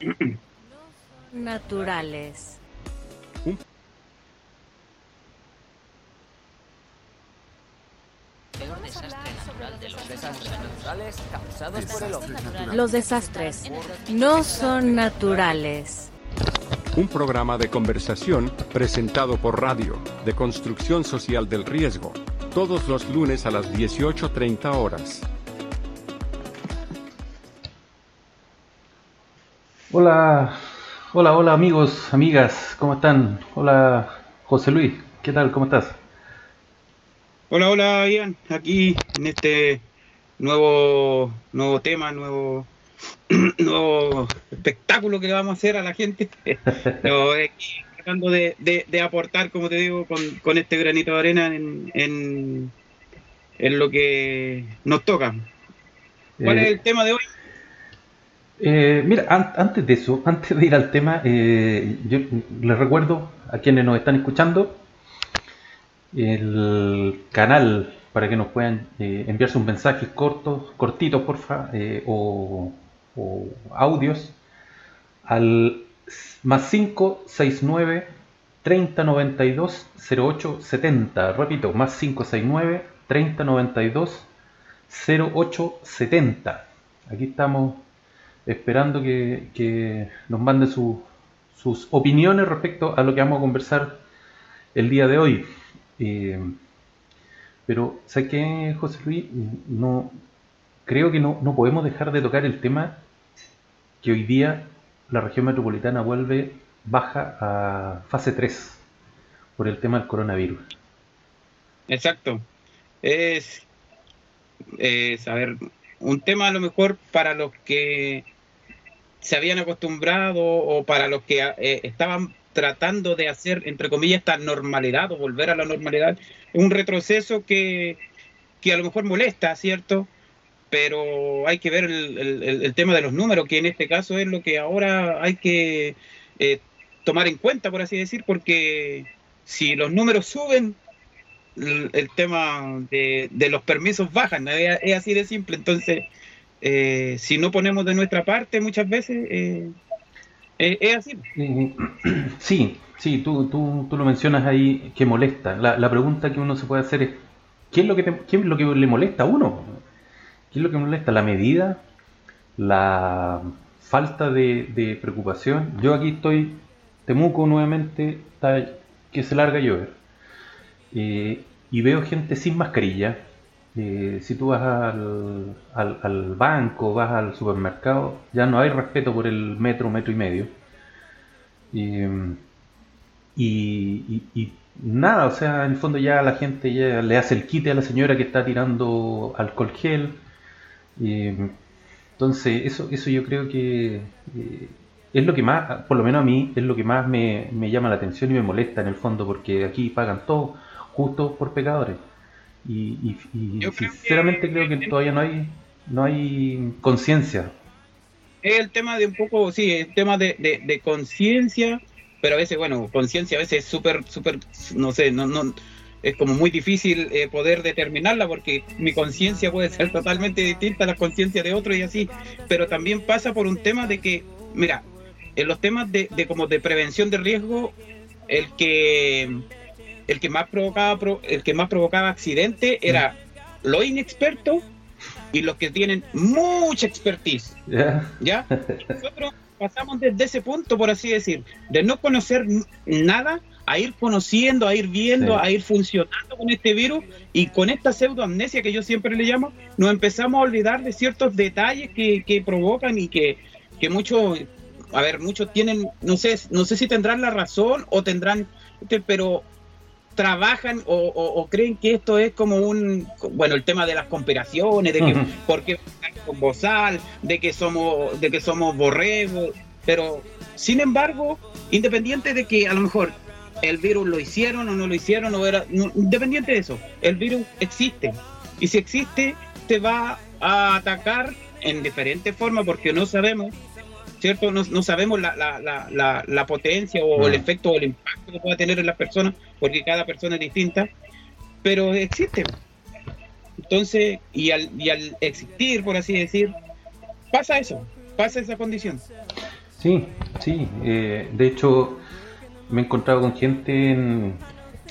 naturales. Los desastres no son naturales. Un programa de conversación presentado por radio, de construcción social del riesgo, todos los lunes a las 18.30 horas. Hola, hola, hola amigos, amigas, ¿cómo están? Hola José Luis, ¿qué tal? ¿Cómo estás? Hola, hola Ian, aquí en este nuevo, nuevo tema, nuevo nuevo espectáculo que le vamos a hacer a la gente. Pero, tratando de, aportar, como te digo, con, este granito de arena en, en, lo que nos toca. ¿Cuál es el eh, tema de hoy? Eh, mira, antes de eso, antes de ir al tema, eh, yo les recuerdo a quienes nos están escuchando el canal para que nos puedan enviar sus mensajes cortos, cortitos, porfa, o o audios al más 569 3092 0870. Repito, más 569 3092 0870. Aquí estamos esperando que, nos mande sus opiniones respecto a lo que vamos a conversar el día de hoy. Eh, pero, ¿sabes qué, José Luis? No, creo que no, no podemos dejar de tocar el tema que hoy día la región metropolitana vuelve baja a fase 3 por el tema del coronavirus. Exacto. Es, es, a ver, un tema a lo mejor para los que se habían acostumbrado o para los que eh, estaban tratando de hacer, entre comillas, esta normalidad o volver a la normalidad, un retroceso que, que a lo mejor molesta, ¿cierto? pero hay que ver el, tema de los números, que en este caso es lo que ahora hay que eh, tomar en cuenta, por así decir, porque si los números suben, el, tema de, los permisos bajan, es, así de simple. Entonces, eh, si no ponemos de nuestra parte muchas veces, eh, es así. Sí, sí, tú, tú, tú, lo mencionas ahí que molesta. La, pregunta que uno se puede hacer es, ¿qué es lo que, qué es lo que le molesta a uno? ¿Qué es lo que molesta? La medida, la falta de, preocupación. Yo aquí estoy, Temuco nuevamente, que se larga a llover. Eh, y veo gente sin mascarilla. Si tú vas al, al, banco, vas al supermercado, ya no hay respeto por el metro, metro y medio. Y, nada, o sea, en el fondo ya la gente ya le hace el quite a la señora que está tirando alcohol gel entonces, eso, eso yo creo que eh, es lo que más, por lo menos a mí, es lo que más me, llama la atención y me molesta en el fondo, porque aquí pagan todos justos por pecadores. Y, sinceramente creo que todavía no hay, no hay conciencia. Es el tema de un poco, sí, el tema de, de conciencia, pero a veces, bueno, conciencia a veces es súper, súper, no sé, no, no, es como muy difícil eh, poder determinarla porque mi conciencia puede ser totalmente distinta a la conciencia de otro y así, pero también pasa por un tema de que, mira, en los temas de, como de prevención de riesgo, el que el que más provocaba el que más provocaba accidente era lo inexperto y los que tienen mucha expertise. ¿Ya? Nosotros pasamos desde ese punto, por así decir, de no conocer nada a ir conociendo, a ir viendo, a ir funcionando con este virus y con esta pseudoamnesia que yo siempre le llamo, nos empezamos a olvidar de ciertos detalles que, que provocan y que, que muchos, a ver, muchos tienen, no sé, no sé si tendrán la razón o tendrán, pero trabajan o, creen que esto es como un, bueno, el tema de las conspiraciones, de que, porque con bozal, de que somos, de que somos borregos, pero sin embargo, independiente de que a lo mejor el virus lo hicieron o no lo hicieron, o era, independiente de eso, el virus existe. Y si existe, te va a atacar en diferentes formas porque no sabemos, ¿cierto? No, sabemos la, la, la, potencia o el efecto o el impacto que pueda tener en las personas, porque cada persona es distinta, pero existe. Entonces, y al, y al existir, por así decir, pasa eso, pasa esa condición. Sí, sí. Eh, de hecho, me he encontrado con gente en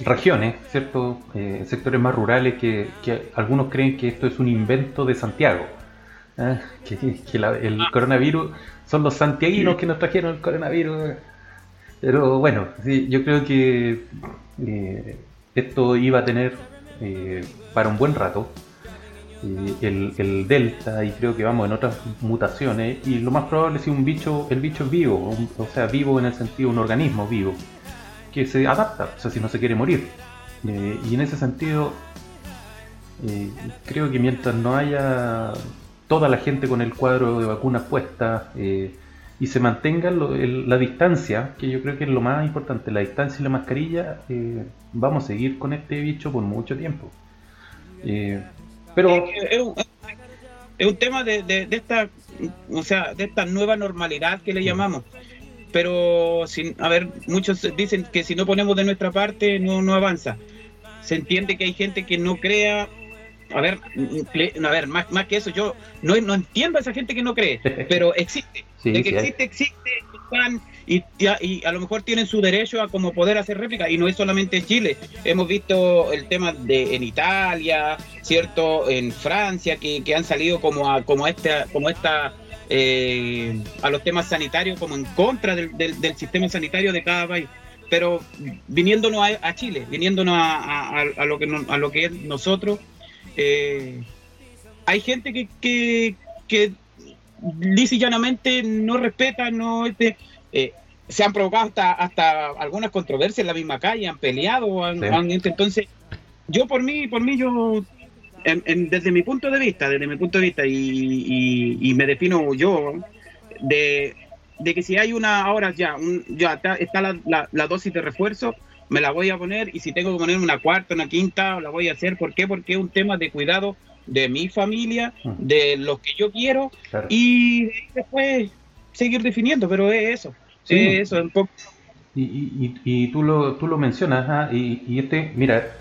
regiones, ¿cierto? Eh, sectores más rurales que, algunos creen que esto es un invento de Santiago. ¿eh? Que, el ah. coronavirus son los santiaguinos que nos trajeron el coronavirus. Pero bueno, sí, yo creo que esto iba a tener para un buen rato el, delta y creo que vamos en otras mutaciones y lo más probable es que un bicho, el bicho es vivo, o sea, vivo en el sentido de un organismo vivo, que se adapta, o sea, si no se quiere morir. Eh, y en ese sentido, eh, creo que mientras no haya toda la gente con el cuadro de vacunas puesta eh, y se mantenga la distancia, que yo creo que es lo más importante, la distancia y la mascarilla, vamos a seguir con este bicho por mucho tiempo. Pero es, un, tema de, de, esta, o sea, de esta nueva normalidad que le llamamos. Pero, sin, a ver, muchos dicen que si no ponemos de nuestra parte no, no avanza. Se entiende que hay gente que no crea, a ver, a ver, más, más que eso, yo no, no entiendo a esa gente que no cree, pero existe. de que existe, existe, están, y, y, a lo mejor tienen su derecho a como poder hacer réplica y no es solamente en Chile. Hemos visto el tema de en Italia cierto en Francia que, han salido como a como esta como esta eh, a los temas sanitarios como en contra del, del, sistema sanitario de cada país. Pero viniéndonos a, Chile viniéndonos a, a, lo que a lo que es nosotros eh, hay gente que, que, que llanamente no respeta no este eh, se han provocado hasta, hasta algunas controversias en la misma calle, han peleado, han, entonces yo por mí, por mí yo desde mi punto de vista, desde mi punto de vista y, me defino yo de, que si hay una ahora ya, ya está, la, la, dosis de refuerzo, me la voy a poner y si tengo que poner una cuarta, una quinta, la voy a hacer. ¿Por qué? Porque es un tema de cuidado de mi familia, mm. de los que yo quiero y después seguir definiendo, pero es eso. Sí, eso, un poco. Y, y, y, tú, lo, tú lo mencionas, y, y, este, mira,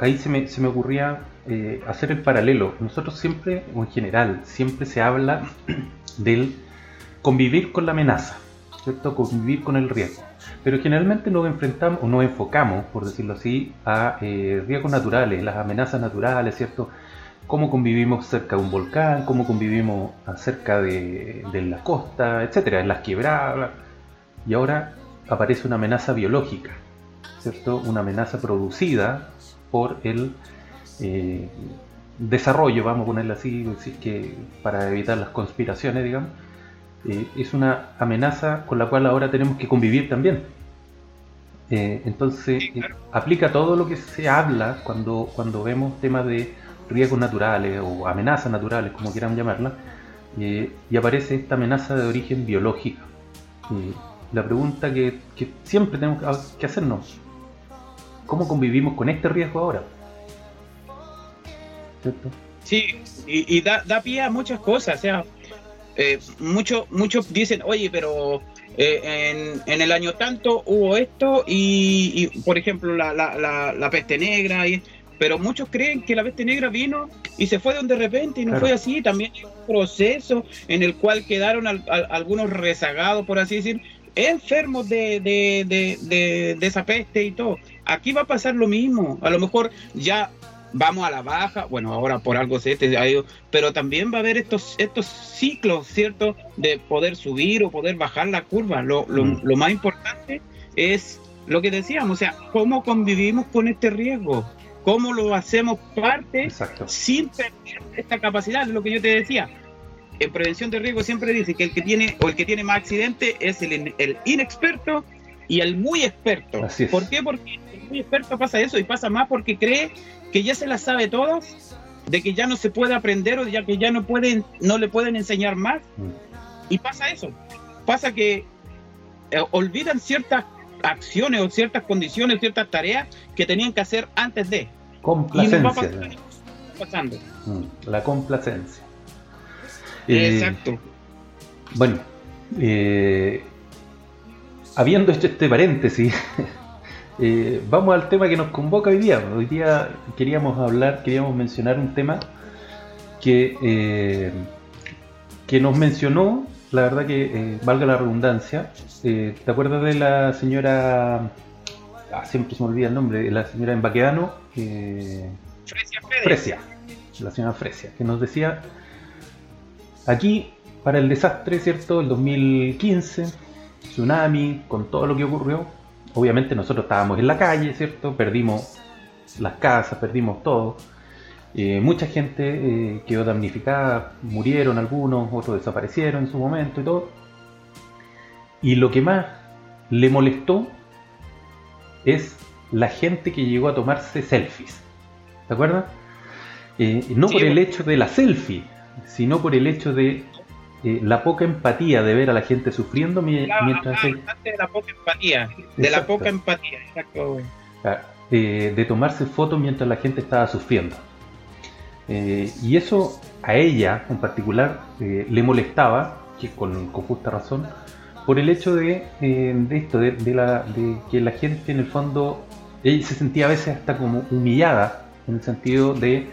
ahí se me, se me ocurría eh, hacer el paralelo. Nosotros siempre, o en general, siempre se habla del convivir con la amenaza, ¿cierto? Convivir con el riesgo. Pero generalmente nos enfrentamos, o nos enfocamos, por decirlo así, a eh, riesgos naturales, las amenazas naturales, ¿cierto? cómo convivimos cerca de un volcán, cómo convivimos cerca de, de la costa, etcétera, en las quebradas. Y ahora aparece una amenaza biológica, ¿cierto? Una amenaza producida por el eh, desarrollo, vamos a ponerlo así, que para evitar las conspiraciones, digamos. Eh, es una amenaza con la cual ahora tenemos que convivir también. Eh, entonces, aplica todo lo que se habla cuando, cuando vemos temas de riesgos naturales o amenazas naturales, como quieran llamarla, y aparece esta amenaza de origen biológico. la pregunta que, siempre tenemos que hacernos, ¿cómo convivimos con este riesgo ahora? Sí, y, da, pie a muchas cosas, o sea, eh, muchos muchos dicen, oye, pero eh, en, el año tanto hubo esto y, por ejemplo la, la, la, peste negra y pero muchos creen que la bestia negra vino y se fue de repente y no fue así. También hay un proceso en el cual quedaron algunos rezagados, por así decir, enfermos de, de, esa peste y todo. Aquí va a pasar lo mismo. A lo mejor ya vamos a la baja, bueno, ahora por algo se este, pero también va a haber estos, estos ciclos, ¿cierto? De poder subir o poder bajar la curva. Lo, lo, mm. lo más importante es lo que decíamos, o sea, cómo convivimos con este riesgo cómo lo hacemos parte sin perder esta capacidad, es lo que yo te decía. En prevención de riesgo siempre dice que el que tiene o el que tiene más accidente es el, inexperto y el muy experto. ¿Por qué? Porque el muy experto pasa eso y pasa más porque cree que ya se las sabe todas, de que ya no se puede aprender o ya que ya no pueden, no le pueden enseñar más. Y pasa eso. Pasa que eh, olvidan ciertas acciones o ciertas condiciones, ciertas tareas que tenían que hacer antes de. Complacencia. pasando. Mm, la complacencia. Eh, Exacto. Bueno, eh, habiendo hecho este paréntesis, eh, vamos al tema que nos convoca hoy día. Hoy día queríamos hablar, queríamos mencionar un tema que, que nos mencionó la verdad que eh, valga la redundancia. Eh, ¿Te acuerdas de la señora, ah, siempre se me olvida el nombre, la señora en Baqueano? Fresia, Fresia, la señora Fresia, que nos decía, aquí para el desastre, ¿cierto? El 2015, tsunami, con todo lo que ocurrió, obviamente nosotros estábamos en la calle, ¿cierto? Perdimos las casas, perdimos todo. Eh, mucha gente eh, quedó damnificada, murieron algunos, otros desaparecieron en su momento y todo. Y lo que más le molestó es la gente que llegó a tomarse selfies. ¿Te acuerdas? Eh, no por el hecho de la selfie, sino por el hecho de la poca empatía de ver a la gente sufriendo mientras... de la poca empatía, de la poca empatía, exacto. Ah, de tomarse fotos mientras la gente estaba sufriendo. Eh, y eso a ella en particular eh, le molestaba, que con, justa razón, por el hecho de, eh, esto, de, la, de que la gente en el fondo, ella se sentía a veces hasta como humillada, en el sentido de,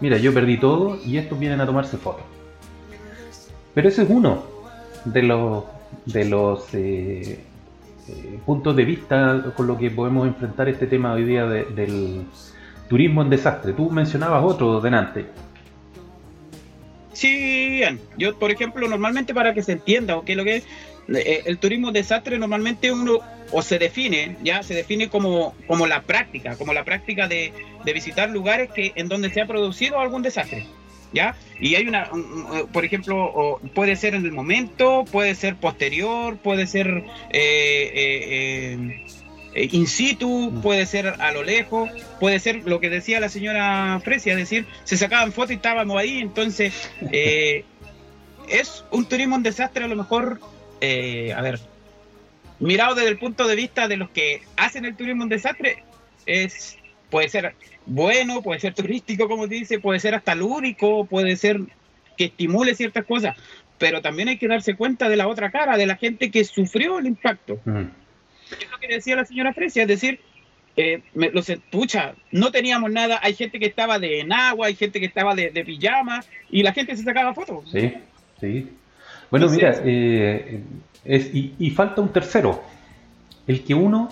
mira, yo perdí todo y estos vienen a tomarse fotos. Pero ese es uno de los, de los puntos de vista con lo que podemos enfrentar este tema hoy día del turismo en desastre. Tú mencionabas otro delante. Sí, yo por ejemplo, normalmente para que se entienda o que lo que es eh, el turismo desastre normalmente uno o se define, ya se define como, como la práctica, como la práctica de, visitar lugares que en donde se ha producido algún desastre. ¿Ya? Y hay una, por ejemplo, puede ser en el momento, puede ser posterior, puede ser eh, eh, eh, in situ, mm. puede ser a lo lejos, puede ser lo que decía la señora Fresia, es decir, se sacaban fotos y estábamos ahí, entonces eh, es un turismo en desastre a lo mejor, eh, a ver, mirado desde el punto de vista de los que hacen el turismo en desastre, es puede ser bueno, puede ser turístico, como dice, puede ser hasta lúdico, puede ser que estimule ciertas cosas, pero también hay que darse cuenta de la otra cara, de la gente que sufrió el impacto. Mm. Es lo que decía la señora Fresia, es decir, eh, me, los, pucha, no teníamos nada, hay gente que estaba de enagua, hay gente que estaba de, pijama y la gente se sacaba fotos. Sí, sí. Bueno, mira, eh, es, y, falta un tercero, el que uno,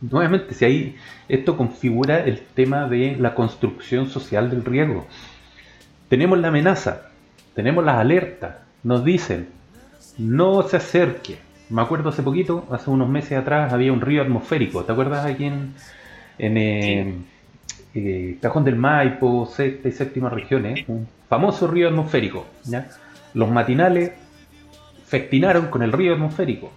nuevamente, si ahí esto configura el tema de la construcción social del riesgo. Tenemos la amenaza, tenemos las alertas, nos dicen, no se acerque, me acuerdo hace poquito, hace unos meses atrás, había un río atmosférico. ¿Te acuerdas aquí en, en eh, eh, Cajón del Maipo, sexta y séptima regiones? Un famoso río atmosférico. ¿ya? Los matinales festinaron con el río atmosférico.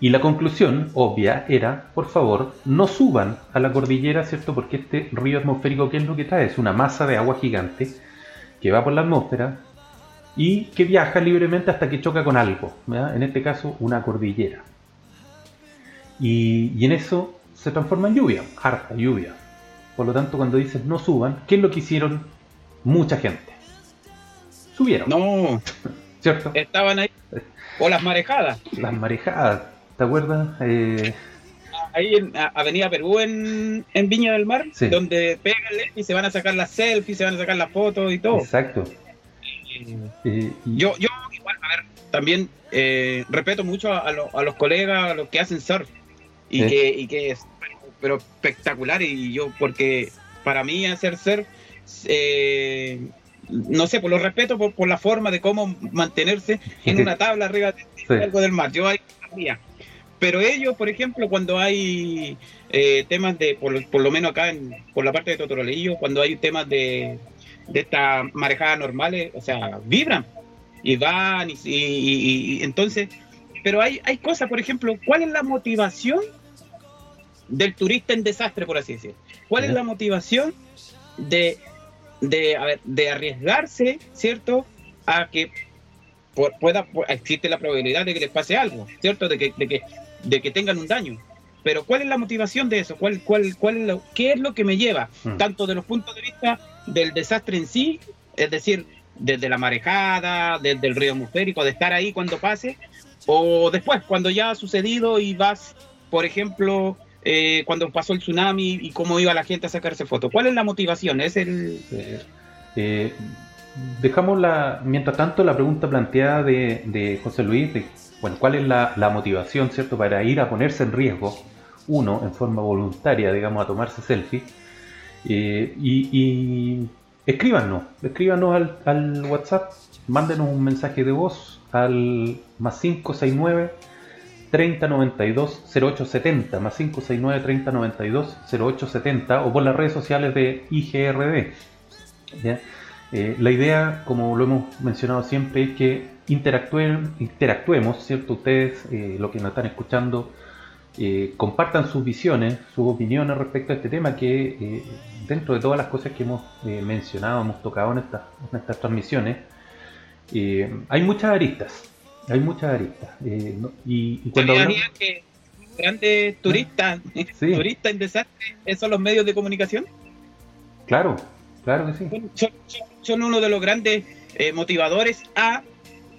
Y la conclusión obvia era, por favor, no suban a la cordillera, ¿cierto? Porque este río atmosférico, ¿qué es lo que trae? Es una masa de agua gigante que va por la atmósfera, y que viaja libremente hasta que choca con algo, en este caso una cordillera. Y, en eso se transforma en lluvia, harta lluvia. Por lo tanto, cuando dices no suban, ¿qué es lo que hicieron mucha gente? Subieron. No, ¿cierto? Estaban ahí. O las marejadas. Las marejadas, ¿te acuerdas? Eh, ahí en Avenida Perú, en, Viña del Mar, donde pegan y se van a sacar las selfies, se van a sacar las fotos y todo. Exacto. Yo, yo igual, a ver, también eh, respeto mucho a, los colegas, a los que hacen surf, y, que, y que es pero espectacular, y yo, porque para mí hacer surf, eh, no sé, por lo respeto por, la forma de cómo mantenerse en una tabla arriba de, algo del mar. Yo hay pero ellos, por ejemplo, cuando hay eh, temas de, por, por, lo menos acá en, por la parte de Totorolillo, cuando hay temas de, de estas marejadas normales, o sea, vibran y van y, entonces, pero hay, hay cosas, por ejemplo, ¿cuál es la motivación del turista en desastre, por así decir? ¿Cuál es la motivación de, de, a ver, de arriesgarse, ¿cierto? A que pueda, existe la probabilidad de que les pase algo, ¿cierto? De que, de que, de que tengan un daño. Pero ¿cuál es la motivación de eso? ¿Cuál, cuál, cuál es lo, ¿Qué es lo que me lleva? Hmm. Tanto de los puntos de vista del desastre en sí, es decir, desde la marejada, desde el río atmosférico, de estar ahí cuando pase, o después, cuando ya ha sucedido y vas, por ejemplo, eh, cuando pasó el tsunami y cómo iba la gente a sacarse fotos. ¿Cuál es la motivación? ¿Es el...? Eh, dejamos la, mientras tanto la pregunta planteada de, José Luis, de, bueno, ¿cuál es la, motivación, cierto, para ir a ponerse en riesgo, uno, en forma voluntaria, digamos, a tomarse selfie, eh, y, escríbanos, escríbanos al, WhatsApp, mándenos un mensaje de voz al más 569 3092 0870, más 569 3092 0870, o por las redes sociales de IGRD. ¿ya? Eh, la idea, como lo hemos mencionado siempre, es que interactúen, interactuemos, ¿cierto? Ustedes, eh, lo que nos están escuchando, eh, compartan sus visiones, sus opiniones respecto a este tema, que dentro de todas las cosas que hemos mencionado, hemos tocado en, en estas transmisiones, hay muchas aristas, hay muchas aristas. y, cuando que grandes turistas, turistas en desastre, son los medios de comunicación? Claro, claro que sí son uno de los grandes eh, motivadores a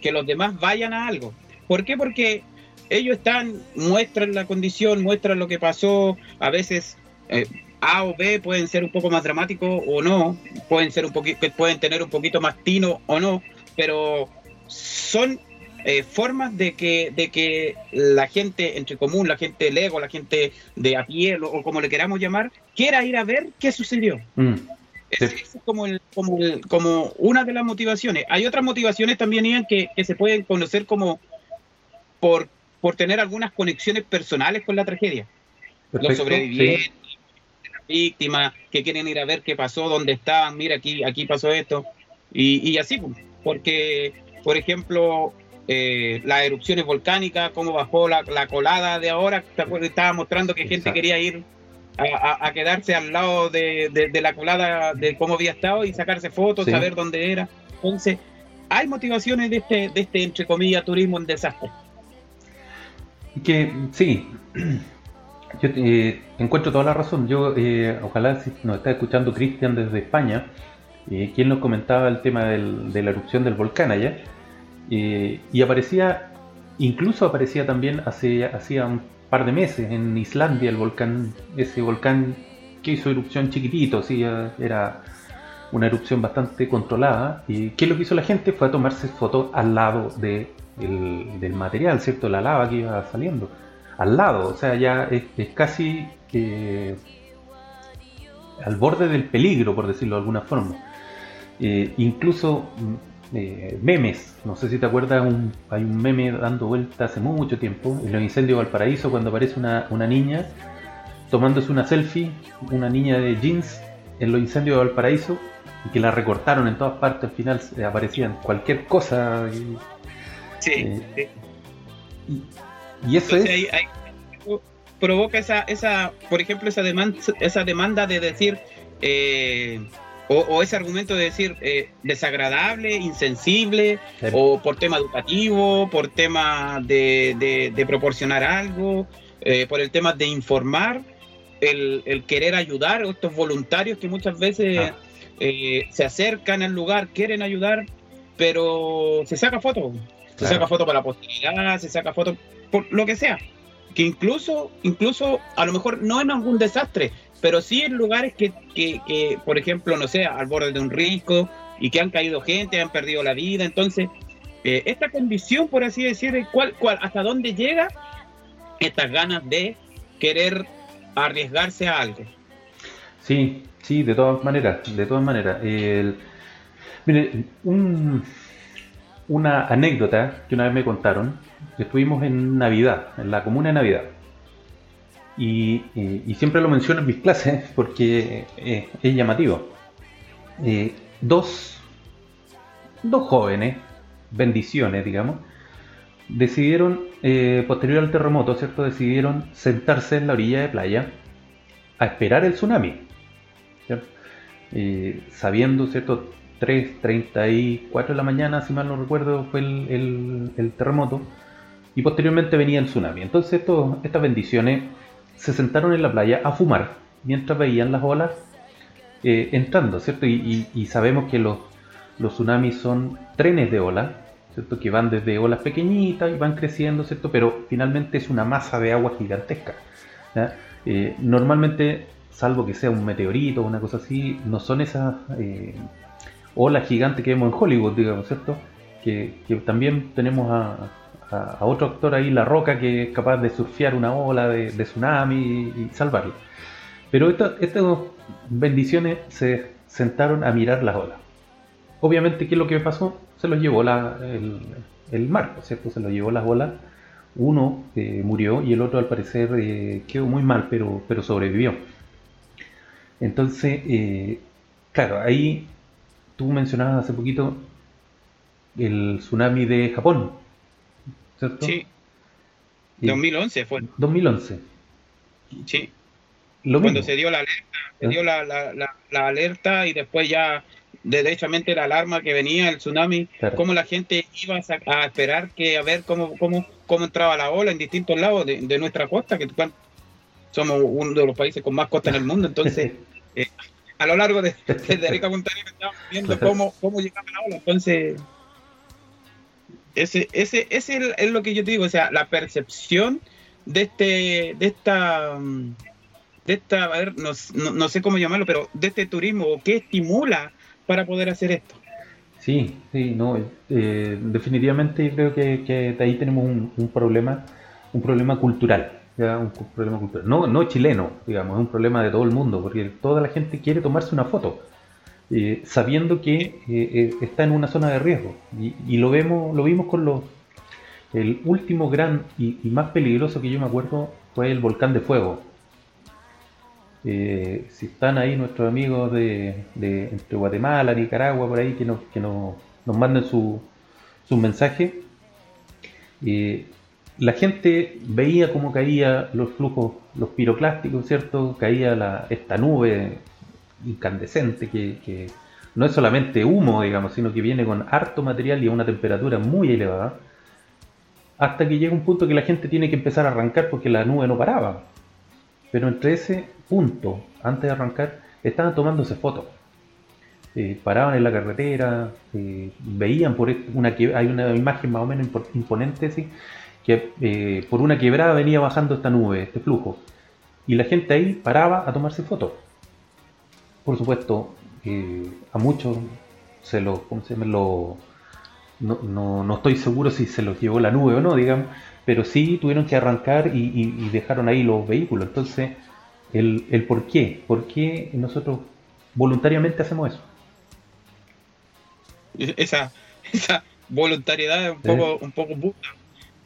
que los demás vayan a algo. ¿Por qué? Porque ellos están, muestran la condición, muestran lo que pasó, a veces eh, A o B pueden ser un poco más dramáticos o no, pueden ser un poquito, pueden tener un poquito más tino o no, pero son eh, formas de que, de que la gente entre común, la gente lego, la gente de a pie o, como le queramos llamar, quiera ir a ver qué sucedió. Mm. Es, como, como, como una de las motivaciones. Hay otras motivaciones también, Ian, que, que se pueden conocer como por, por tener algunas conexiones personales con la tragedia. Los sobrevivientes, las víctimas, que quieren ir a ver qué pasó, dónde estaban, mira, aquí, aquí pasó esto. Y, y así, pues, porque, por ejemplo, eh, las erupciones volcánicas, cómo bajó la, la colada de ahora, estaba mostrando que gente quería ir a, quedarse al lado de, la colada de cómo había estado y sacarse fotos, saber dónde era. Entonces, hay motivaciones de este, de este entre comillas, turismo en desastre. Que sí, yo eh, encuentro toda la razón. Yo, eh, ojalá si nos está escuchando Cristian desde España, eh, quien nos comentaba el tema de la erupción del volcán allá, y aparecía, incluso aparecía también hace, hacía un par de meses en Islandia, el volcán, ese volcán que hizo erupción chiquitito, sí, era una erupción bastante controlada. ¿Y qué es lo que hizo la gente? Fue a tomarse fotos al lado de del material, ¿cierto? La lava que iba saliendo. Al lado, o sea, ya es, casi eh, al borde del peligro, por decirlo de alguna forma. Eh, incluso eh, memes. No sé si te acuerdas, hay un meme dando vuelta hace mucho tiempo, en los incendios de Valparaíso, cuando aparece una, niña tomándose una selfie, una niña de jeans en los incendios de Valparaíso, y que la recortaron en todas partes, al final aparecían cualquier cosa. Y, sí. Eh, y, eso es... provoca esa, esa, por ejemplo, esa demanda, esa demanda de decir... Eh, o, ese argumento de decir eh, desagradable, insensible, o por tema educativo, por tema de, proporcionar algo, eh, por el tema de informar, el, querer ayudar, estos voluntarios que muchas veces ah. eh, se acercan al lugar, quieren ayudar, pero se saca foto, se saca foto para la posteridad, se saca foto por lo que sea, que incluso, incluso a lo mejor no en algún desastre, pero sí en lugares que, que, por ejemplo, no sé, al borde de un risco y que han caído gente, han perdido la vida. Entonces, eh, esta condición, por así decir, ¿cuál, cuál, ¿hasta dónde llega estas ganas de querer arriesgarse a algo? Sí, sí, de todas maneras, de todas maneras. mire, una anécdota que una vez me contaron, estuvimos en Navidad, en la comuna de Navidad y, siempre lo menciono en mis clases porque eh, es llamativo. Eh, dos, dos jóvenes, bendiciones, digamos, decidieron, eh, posterior al terremoto, ¿cierto? Decidieron sentarse en la orilla de playa a esperar el tsunami. sabiendo, ¿cierto? 3.34 de la mañana, si mal no recuerdo, fue el, el, terremoto. Y posteriormente venía el tsunami. Entonces, esto, estas bendiciones se sentaron en la playa a fumar mientras veían las olas eh, entrando, ¿cierto? Y, sabemos que los, tsunamis son trenes de olas, ¿cierto? Que van desde olas pequeñitas y van creciendo, ¿cierto? Pero finalmente es una masa de agua gigantesca. Eh, normalmente, salvo que sea un meteorito o una cosa así, no son esas eh, ola gigante que vemos en Hollywood, digamos, ¿cierto? Que, también tenemos a, otro actor ahí, La Roca, que es capaz de surfear una ola de, tsunami y, salvarla. Pero estas bendiciones se sentaron a mirar las olas. Obviamente, ¿qué es lo que pasó? Se los llevó la, el, mar, ¿cierto? Se los llevó las olas. Uno eh, murió y el otro al parecer eh, quedó muy mal, pero, pero sobrevivió. Entonces, eh, claro, ahí tú mencionabas hace poquito el tsunami de Japón, ¿cierto? Sí. 2011 fue. 2011. Sí. Cuando se dio la alerta, se dio la, la, alerta y después ya derechamente la alarma que venía, el tsunami, cómo la gente iba a, esperar que a ver cómo, cómo, cómo entraba la ola en distintos lados de, de nuestra costa, que somos uno de los países con más costa en el mundo, entonces eh, a lo largo de, de Arica Punta estamos viendo cómo, cómo llegaba la ola, entonces ese, ese, ese es lo que yo te digo, o sea, la percepción de este, de esta de esta, a ver, no, no, sé cómo llamarlo, pero de este turismo, ¿qué estimula para poder hacer esto? Sí, sí, no, eh, definitivamente creo que, que, ahí tenemos un, problema, un problema cultural, un problema cultural, no, no chileno, digamos, es un problema de todo el mundo, porque toda la gente quiere tomarse una foto, eh, sabiendo que eh, está en una zona de riesgo, y, lo vemos, lo vimos con los, el último gran y, más peligroso que yo me acuerdo fue el volcán de fuego, eh, si están ahí nuestros amigos de, entre Guatemala, Nicaragua, por ahí, que nos, que nos, manden su, su mensaje. Eh, la gente veía cómo caía los flujos, los piroclásticos, ¿cierto? Caía la, esta nube incandescente que, no es solamente humo, digamos, sino que viene con harto material y a una temperatura muy elevada. Hasta que llega un punto que la gente tiene que empezar a arrancar porque la nube no paraba. Pero entre ese punto, antes de arrancar, estaban tomándose fotos. Eh, paraban en la carretera, eh, veían por una hay una imagen más o menos imponente, ¿sí? que eh, por una quebrada venía bajando esta nube, este flujo. Y la gente ahí paraba a tomarse fotos. Por supuesto, a muchos se lo, se lo no, no, no, estoy seguro si se los llevó la nube o no, digamos, pero sí tuvieron que arrancar y, dejaron ahí los vehículos. Entonces, el, el, por qué, por qué nosotros voluntariamente hacemos eso. Esa, esa voluntariedad es un poco, un poco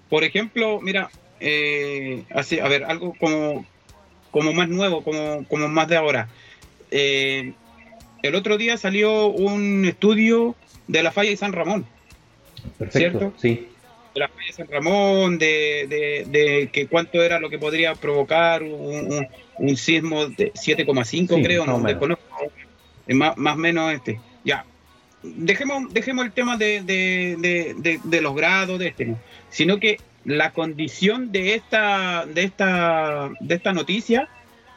Por ejemplo, mira, eh, así, a ver, algo como, como más nuevo, como, como más de ahora. Eh, el otro día salió un estudio de la falla de San Ramón. Perfecto, ¿cierto? Sí de la falla de San Ramón, de, de, que cuánto era lo que podría provocar un, un, sismo de 7,5 creo, no desconozco, más o menos este. Ya, dejemos, dejemos el tema de, de, los grados de este, sino que la condición de esta, de esta, de esta noticia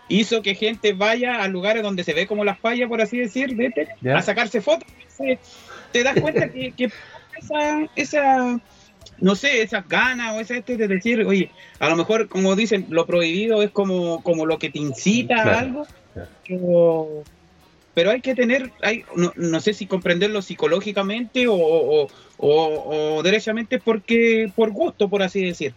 hizo que gente vaya a lugares donde se ve como las fallas, por así decir, a sacarse fotos. Te das cuenta que, que esa, esa no sé, esas ganas o ese este de decir, oye, a lo mejor, como dicen, lo prohibido es como, como lo que te incita a algo, Pero, hay que tener, hay, no, no, sé si comprenderlo psicológicamente o, o, derechamente porque, por gusto, por así decir.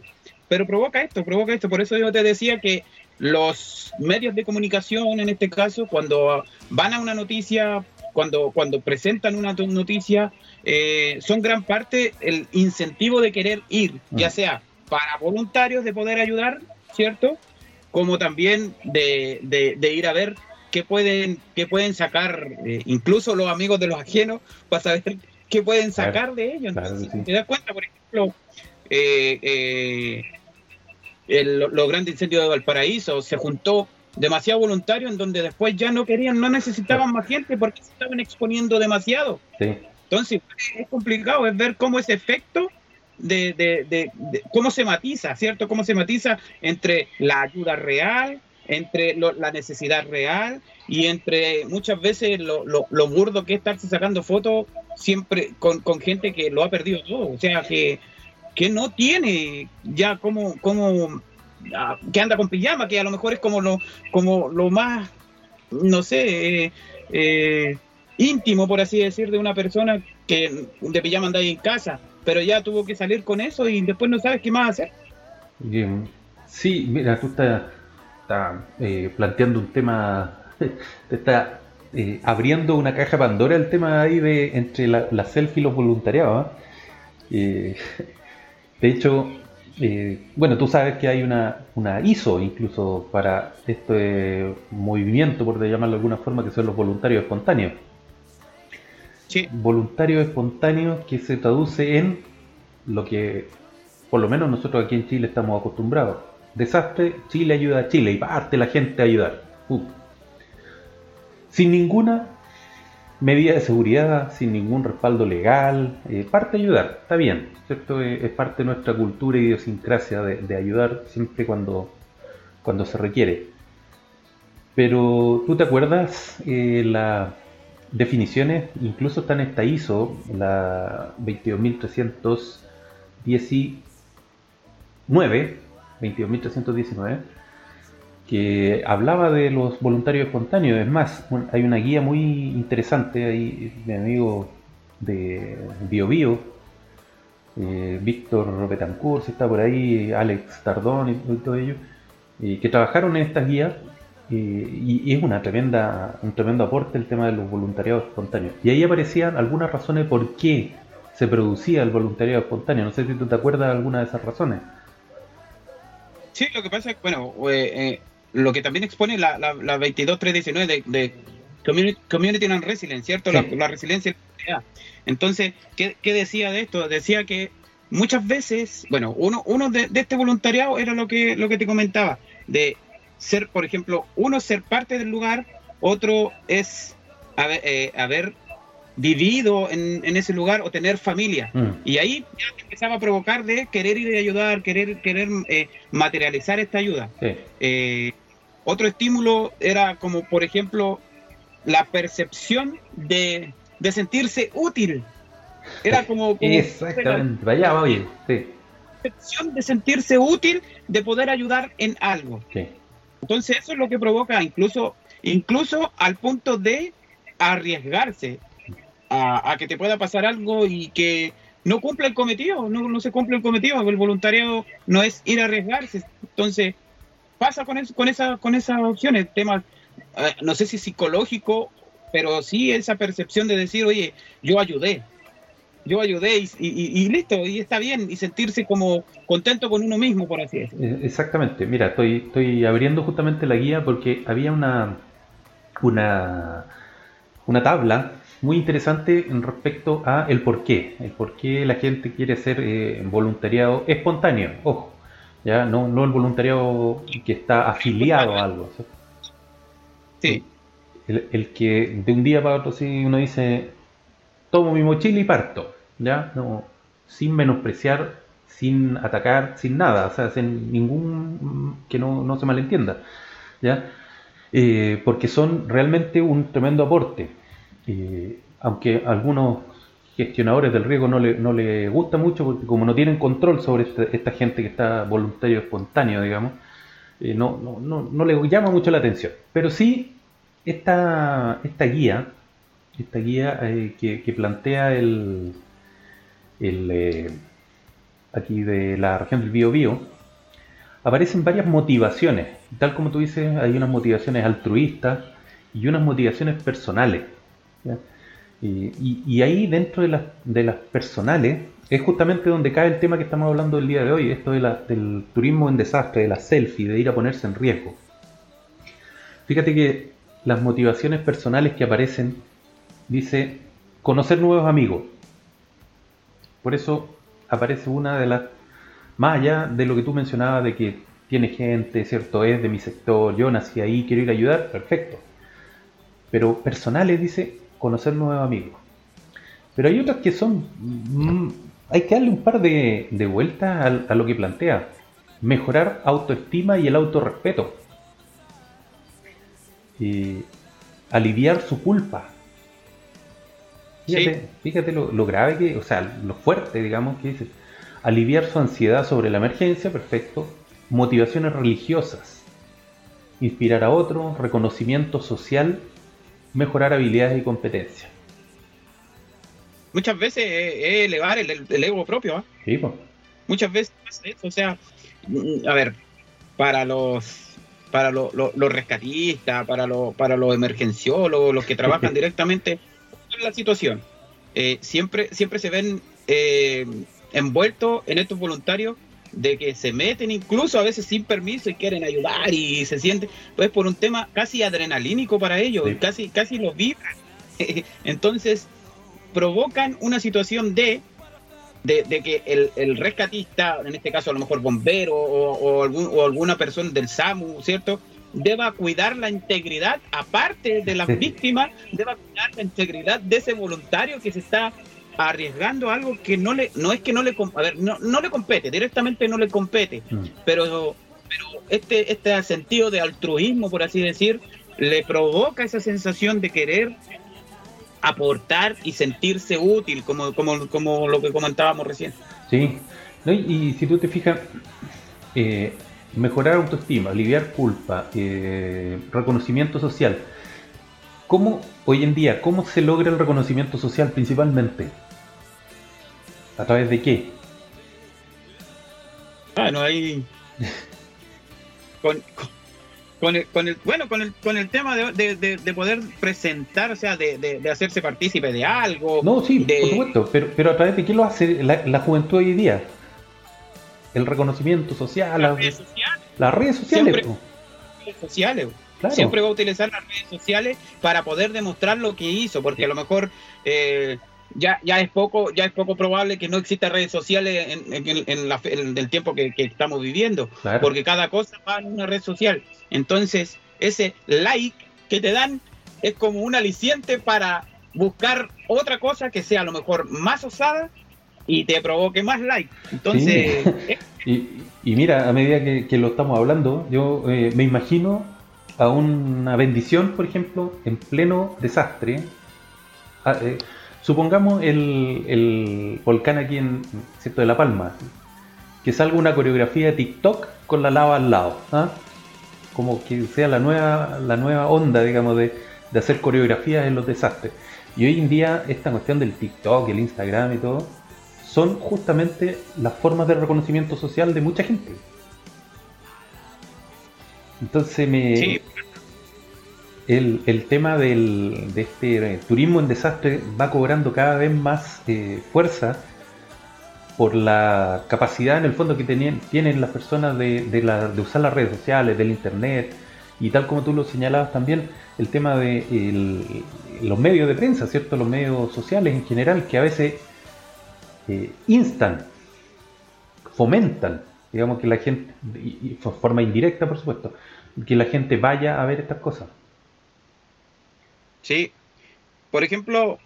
Pero provoca esto, provoca esto. Por eso yo te decía que los medios de comunicación, en este caso, cuando van a una noticia, cuando, cuando presentan una noticia, eh, son gran parte el incentivo de querer ir, ya mm. sea para voluntarios de poder ayudar, ¿cierto? Como también de, de, ir a ver qué pueden, qué pueden sacar, eh, incluso los amigos de los ajenos, para saber qué pueden sacar de ellos. ¿Te das cuenta, por ejemplo, eh, los grandes incendios de Valparaíso, se juntó demasiado voluntario en donde después ya no querían, no necesitaban más gente porque se estaban exponiendo demasiado. Sí. Entonces, es complicado, es ver cómo ese efecto de, de, cómo se matiza, ¿cierto? Cómo se matiza entre la ayuda real, entre la necesidad real y entre muchas veces lo, lo, burdo que es estarse sacando fotos siempre con, gente que lo ha perdido todo, o sea, que, que no tiene ya como, como ah, que anda con pijama, que a lo mejor es como lo, como lo más, no sé, eh, eh íntimo, por así decir, de una persona que de pijama anda ahí en casa, pero ya tuvo que salir con eso y después no sabes qué más hacer. Bien. Sí, mira, tú estás, eh, planteando un tema, te está abriendo una caja Pandora el tema ahí de entre la, la selfie y los voluntariados. Eh, de hecho, bueno, tú sabes que hay una, una ISO incluso para este movimiento, por llamarlo de alguna forma, que son los voluntarios espontáneos. Sí. Voluntarios espontáneos que se traduce en lo que por lo menos nosotros aquí en Chile estamos acostumbrados. Desastre, Chile ayuda a Chile y parte la gente a ayudar. Uh. Sin ninguna medida de seguridad, sin ningún respaldo legal, eh, parte ayudar, está bien, ¿cierto? Eh, es parte de nuestra cultura y idiosincrasia de, ayudar siempre cuando, cuando se requiere. Pero tú te acuerdas eh, las definiciones, incluso está en esta ISO, la 22.319, 22.319, que hablaba de los voluntarios espontáneos. Es más, hay una guía muy interesante ahí, mi amigo de BioBio, Bio, eh, Víctor Betancourt, está por ahí, Alex Tardón y, todo ello, eh, que trabajaron en estas guías eh, y, es una tremenda, un tremendo aporte el tema de los voluntariados espontáneos. Y ahí aparecían algunas razones por qué se producía el voluntariado espontáneo. No sé si tú te acuerdas de alguna de esas razones. Sí, lo que pasa es que, bueno, eh, lo que también expone la, la, la 22319 de, de community, and Resilience, ¿cierto? La, resiliencia. Entonces, ¿qué, ¿qué, decía de esto? Decía que muchas veces, bueno, uno, uno de, este voluntariado era lo que, lo que te comentaba, de ser, por ejemplo, uno ser parte del lugar, otro es haber, eh, haber vivido en, en, ese lugar o tener familia. Mm. Y ahí ya empezaba a provocar de querer ir a ayudar, querer, querer eh, materializar esta ayuda. Eh, otro estímulo era como, por ejemplo, la percepción de, de sentirse útil. Era como... Exactamente, vaya, va bien, sí. Percepción de sentirse útil, de poder ayudar en algo. Entonces eso es lo que provoca incluso, incluso al punto de arriesgarse a, que te pueda pasar algo y que no cumple el cometido, no, no se cumple el cometido, el voluntariado no es ir a arriesgarse. Entonces, pasa con, con, esa, con esas opciones, tema, eh, no sé si psicológico, pero sí esa percepción de decir, oye, yo ayudé, yo ayudé y, y, listo, y está bien, y sentirse como contento con uno mismo, por así decirlo. Eh, exactamente, mira, estoy, estoy abriendo justamente la guía porque había una, una, una tabla muy interesante respecto a el por qué, el por qué la gente quiere ser eh, voluntariado espontáneo, ojo, ya no, no el voluntariado que está afiliado a algo. Sí. El, que de un día para otro si uno dice tomo mi mochila y parto, ya no sin menospreciar, sin atacar, sin nada, o sea, sin ningún que no, no se malentienda, ya eh, porque son realmente un tremendo aporte aunque a algunos gestionadores del riesgo no le, no le gusta mucho, porque como no tienen control sobre este, esta, gente que está voluntario espontáneo, digamos, eh, no, no, no, no, le llama mucho la atención. Pero sí, esta, esta guía, esta guía eh, que, plantea el, el eh, aquí de la región del Bio Bio, aparecen varias motivaciones. Tal como tú dices, hay unas motivaciones altruistas y unas motivaciones personales. Y, ahí dentro de las, de las personales es justamente donde cae el tema que estamos hablando el día de hoy, esto de la, del turismo en desastre, de la selfie, de ir a ponerse en riesgo. Fíjate que las motivaciones personales que aparecen, dice, conocer nuevos amigos. Por eso aparece una de las, más allá de lo que tú mencionabas de que tiene gente, ¿cierto? Es de mi sector, yo nací ahí, quiero ir a ayudar, perfecto. Pero personales, dice, conocer nuevos amigos. Pero hay otras que son... Mm, hay que darle un par de, de vueltas a, lo que plantea. Mejorar autoestima y el autorrespeto. y aliviar su culpa. Fíjate, fíjate lo, grave que, o sea, lo fuerte, digamos, que dice. Aliviar su ansiedad sobre la emergencia, perfecto. Motivaciones religiosas. Inspirar a otro, reconocimiento social mejorar habilidades y competencias. Muchas veces es elevar el, ego propio. ¿ah? Sí, pues. Muchas veces eso, o sea, mm, a ver, para los para los rescatistas, para, los para los emergenciólogos, los que trabajan directamente en la situación, eh, siempre, siempre se ven eh, envueltos en estos voluntarios de que se meten incluso a veces sin permiso y quieren ayudar y se sienten, pues por un tema casi adrenalínico para ellos, casi, casi los vibran. Entonces provocan una situación de, de, que el, el, rescatista, en este caso a lo mejor bombero o, algún, o alguna persona del SAMU, ¿cierto? Deba cuidar la integridad, aparte de las víctimas, deba cuidar la integridad de ese voluntario que se está arriesgando algo que no le no es que no le a ver, no, no le compete directamente no le compete mm. pero pero este este sentido de altruismo por así decir le provoca esa sensación de querer aportar y sentirse útil como como, como lo que comentábamos recién sí y, si tú te fijas eh, mejorar autoestima aliviar culpa eh, reconocimiento social ¿Cómo, hoy en día, cómo se logra el reconocimiento social principalmente? ¿A través de qué? Ah, no hay. con, con, el, con, el, bueno, con el, con el tema de, de, poder presentar, o sea, de, hacerse partícipe de algo. No, sí, por supuesto, pero, pero a través de qué lo hace la, juventud hoy día. El reconocimiento social, las redes sociales. Las redes sociales. Siempre, redes sociales. Siempre va a utilizar las redes sociales para poder demostrar lo que hizo, porque a lo mejor eh, ya, ya es poco, ya es poco probable que no exista redes sociales en, el tiempo que, estamos viviendo, porque cada cosa va en una red social. Entonces, ese like que te dan es como un aliciente para buscar otra cosa que sea a lo mejor más osada y te provoque más like. Entonces, y, mira, a medida que, lo estamos hablando, yo eh, me imagino a una bendición, por ejemplo, en pleno desastre. Ah, eh, Supongamos el, volcán aquí en ¿cierto? de La Palma, que salga una coreografía de TikTok con la lava al lado. ¿ah? Como que sea la nueva, la nueva onda, digamos, de, hacer coreografías en los desastres. Y hoy en día esta cuestión del TikTok, el Instagram y todo, son justamente las formas de reconocimiento social de mucha gente. Entonces me, el, tema del, de este turismo en desastre va cobrando cada vez más eh, fuerza por la capacidad en el fondo que tienen las personas de, usar las redes sociales, del internet y tal como tú lo señalabas también, el tema de los medios de prensa, ¿cierto? Los medios sociales en general que a veces eh, instan, fomentan, digamos que la gente, de forma indirecta por supuesto, que la gente vaya a ver estas cosas. Sí. Por ejemplo,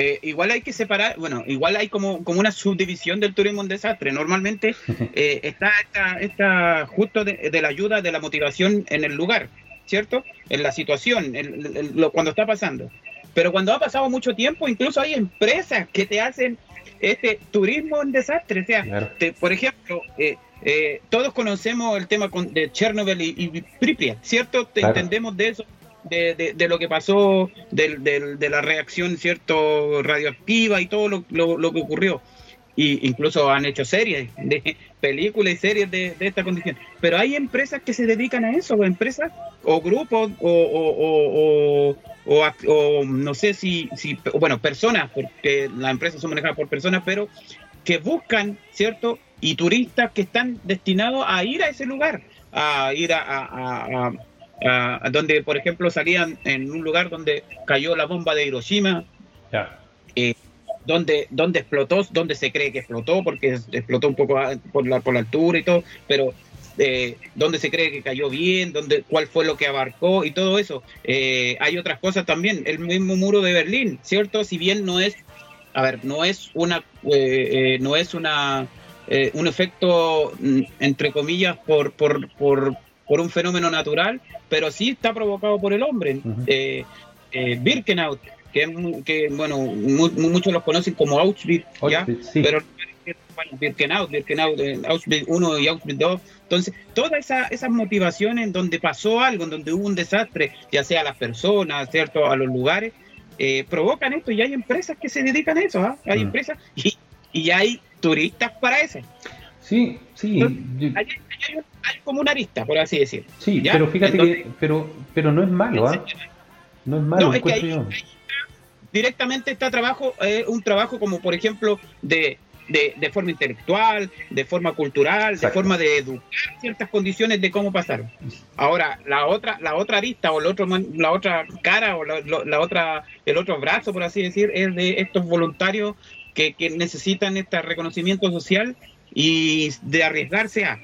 eh, igual hay que separar, bueno, igual hay como, como una subdivisión del turismo en desastre. Normalmente eh, está esta, justo de, la ayuda, de la motivación en el lugar, ¿cierto? En la situación, cuando está pasando. Pero cuando ha pasado mucho tiempo, incluso hay empresas que te hacen este turismo en desastre. O sea, por ejemplo, eh, todos conocemos el tema de Chernobyl y, Pripyat, ¿cierto? Te Entendemos de eso de, de, lo que pasó, de, de, la reacción cierto radioactiva y todo lo, lo, que ocurrió. Y incluso han hecho series de películas y series de, esta condición. Pero hay empresas que se dedican a eso, o empresas o grupos o, o, o, no sé si, si, bueno, personas, porque las empresas son manejadas por personas, pero que buscan, ¿cierto? Y turistas que están destinados a ir a ese lugar, a ir a, Ah, donde por ejemplo salían en un lugar donde cayó la bomba de Hiroshima, eh, donde, donde explotó, donde se cree que explotó, porque explotó un poco por la, por la altura y todo, pero eh, donde se cree que cayó bien, donde, cuál fue lo que abarcó y todo eso. Eh, hay otras cosas también, el mismo muro de Berlín, ¿cierto? Si bien no es, a ver, no es una, no es una, un efecto, mm, entre comillas, por, por, por, por un fenómeno natural, pero sí está provocado por el hombre. Eh, eh, Birkenau, que, que bueno, muchos los conocen como Auschwitz, ¿ya? pero Birkenau, Birkenau, Auschwitz 1 y Auschwitz 2. Entonces, todas esas esa motivaciones en donde pasó algo, en donde hubo un desastre, ya sea a las personas, ¿cierto? A los lugares, eh, provocan esto y hay empresas que se dedican a eso, ¿ah? Hay mm. empresas y, y hay turistas para eso. Sí, sí. hay, como una arista, por así decir. Sí, pero fíjate que pero, pero no es malo, ¿ah? No es malo. directamente está trabajo, eh, un trabajo como por ejemplo de, de, forma intelectual, de forma cultural, de forma de educar ciertas condiciones de cómo pasaron. Ahora, la otra, la otra arista o la, otro, la otra cara o la, la, otra, el otro brazo, por así decir, es de estos voluntarios que, que necesitan este reconocimiento social y de arriesgarse a.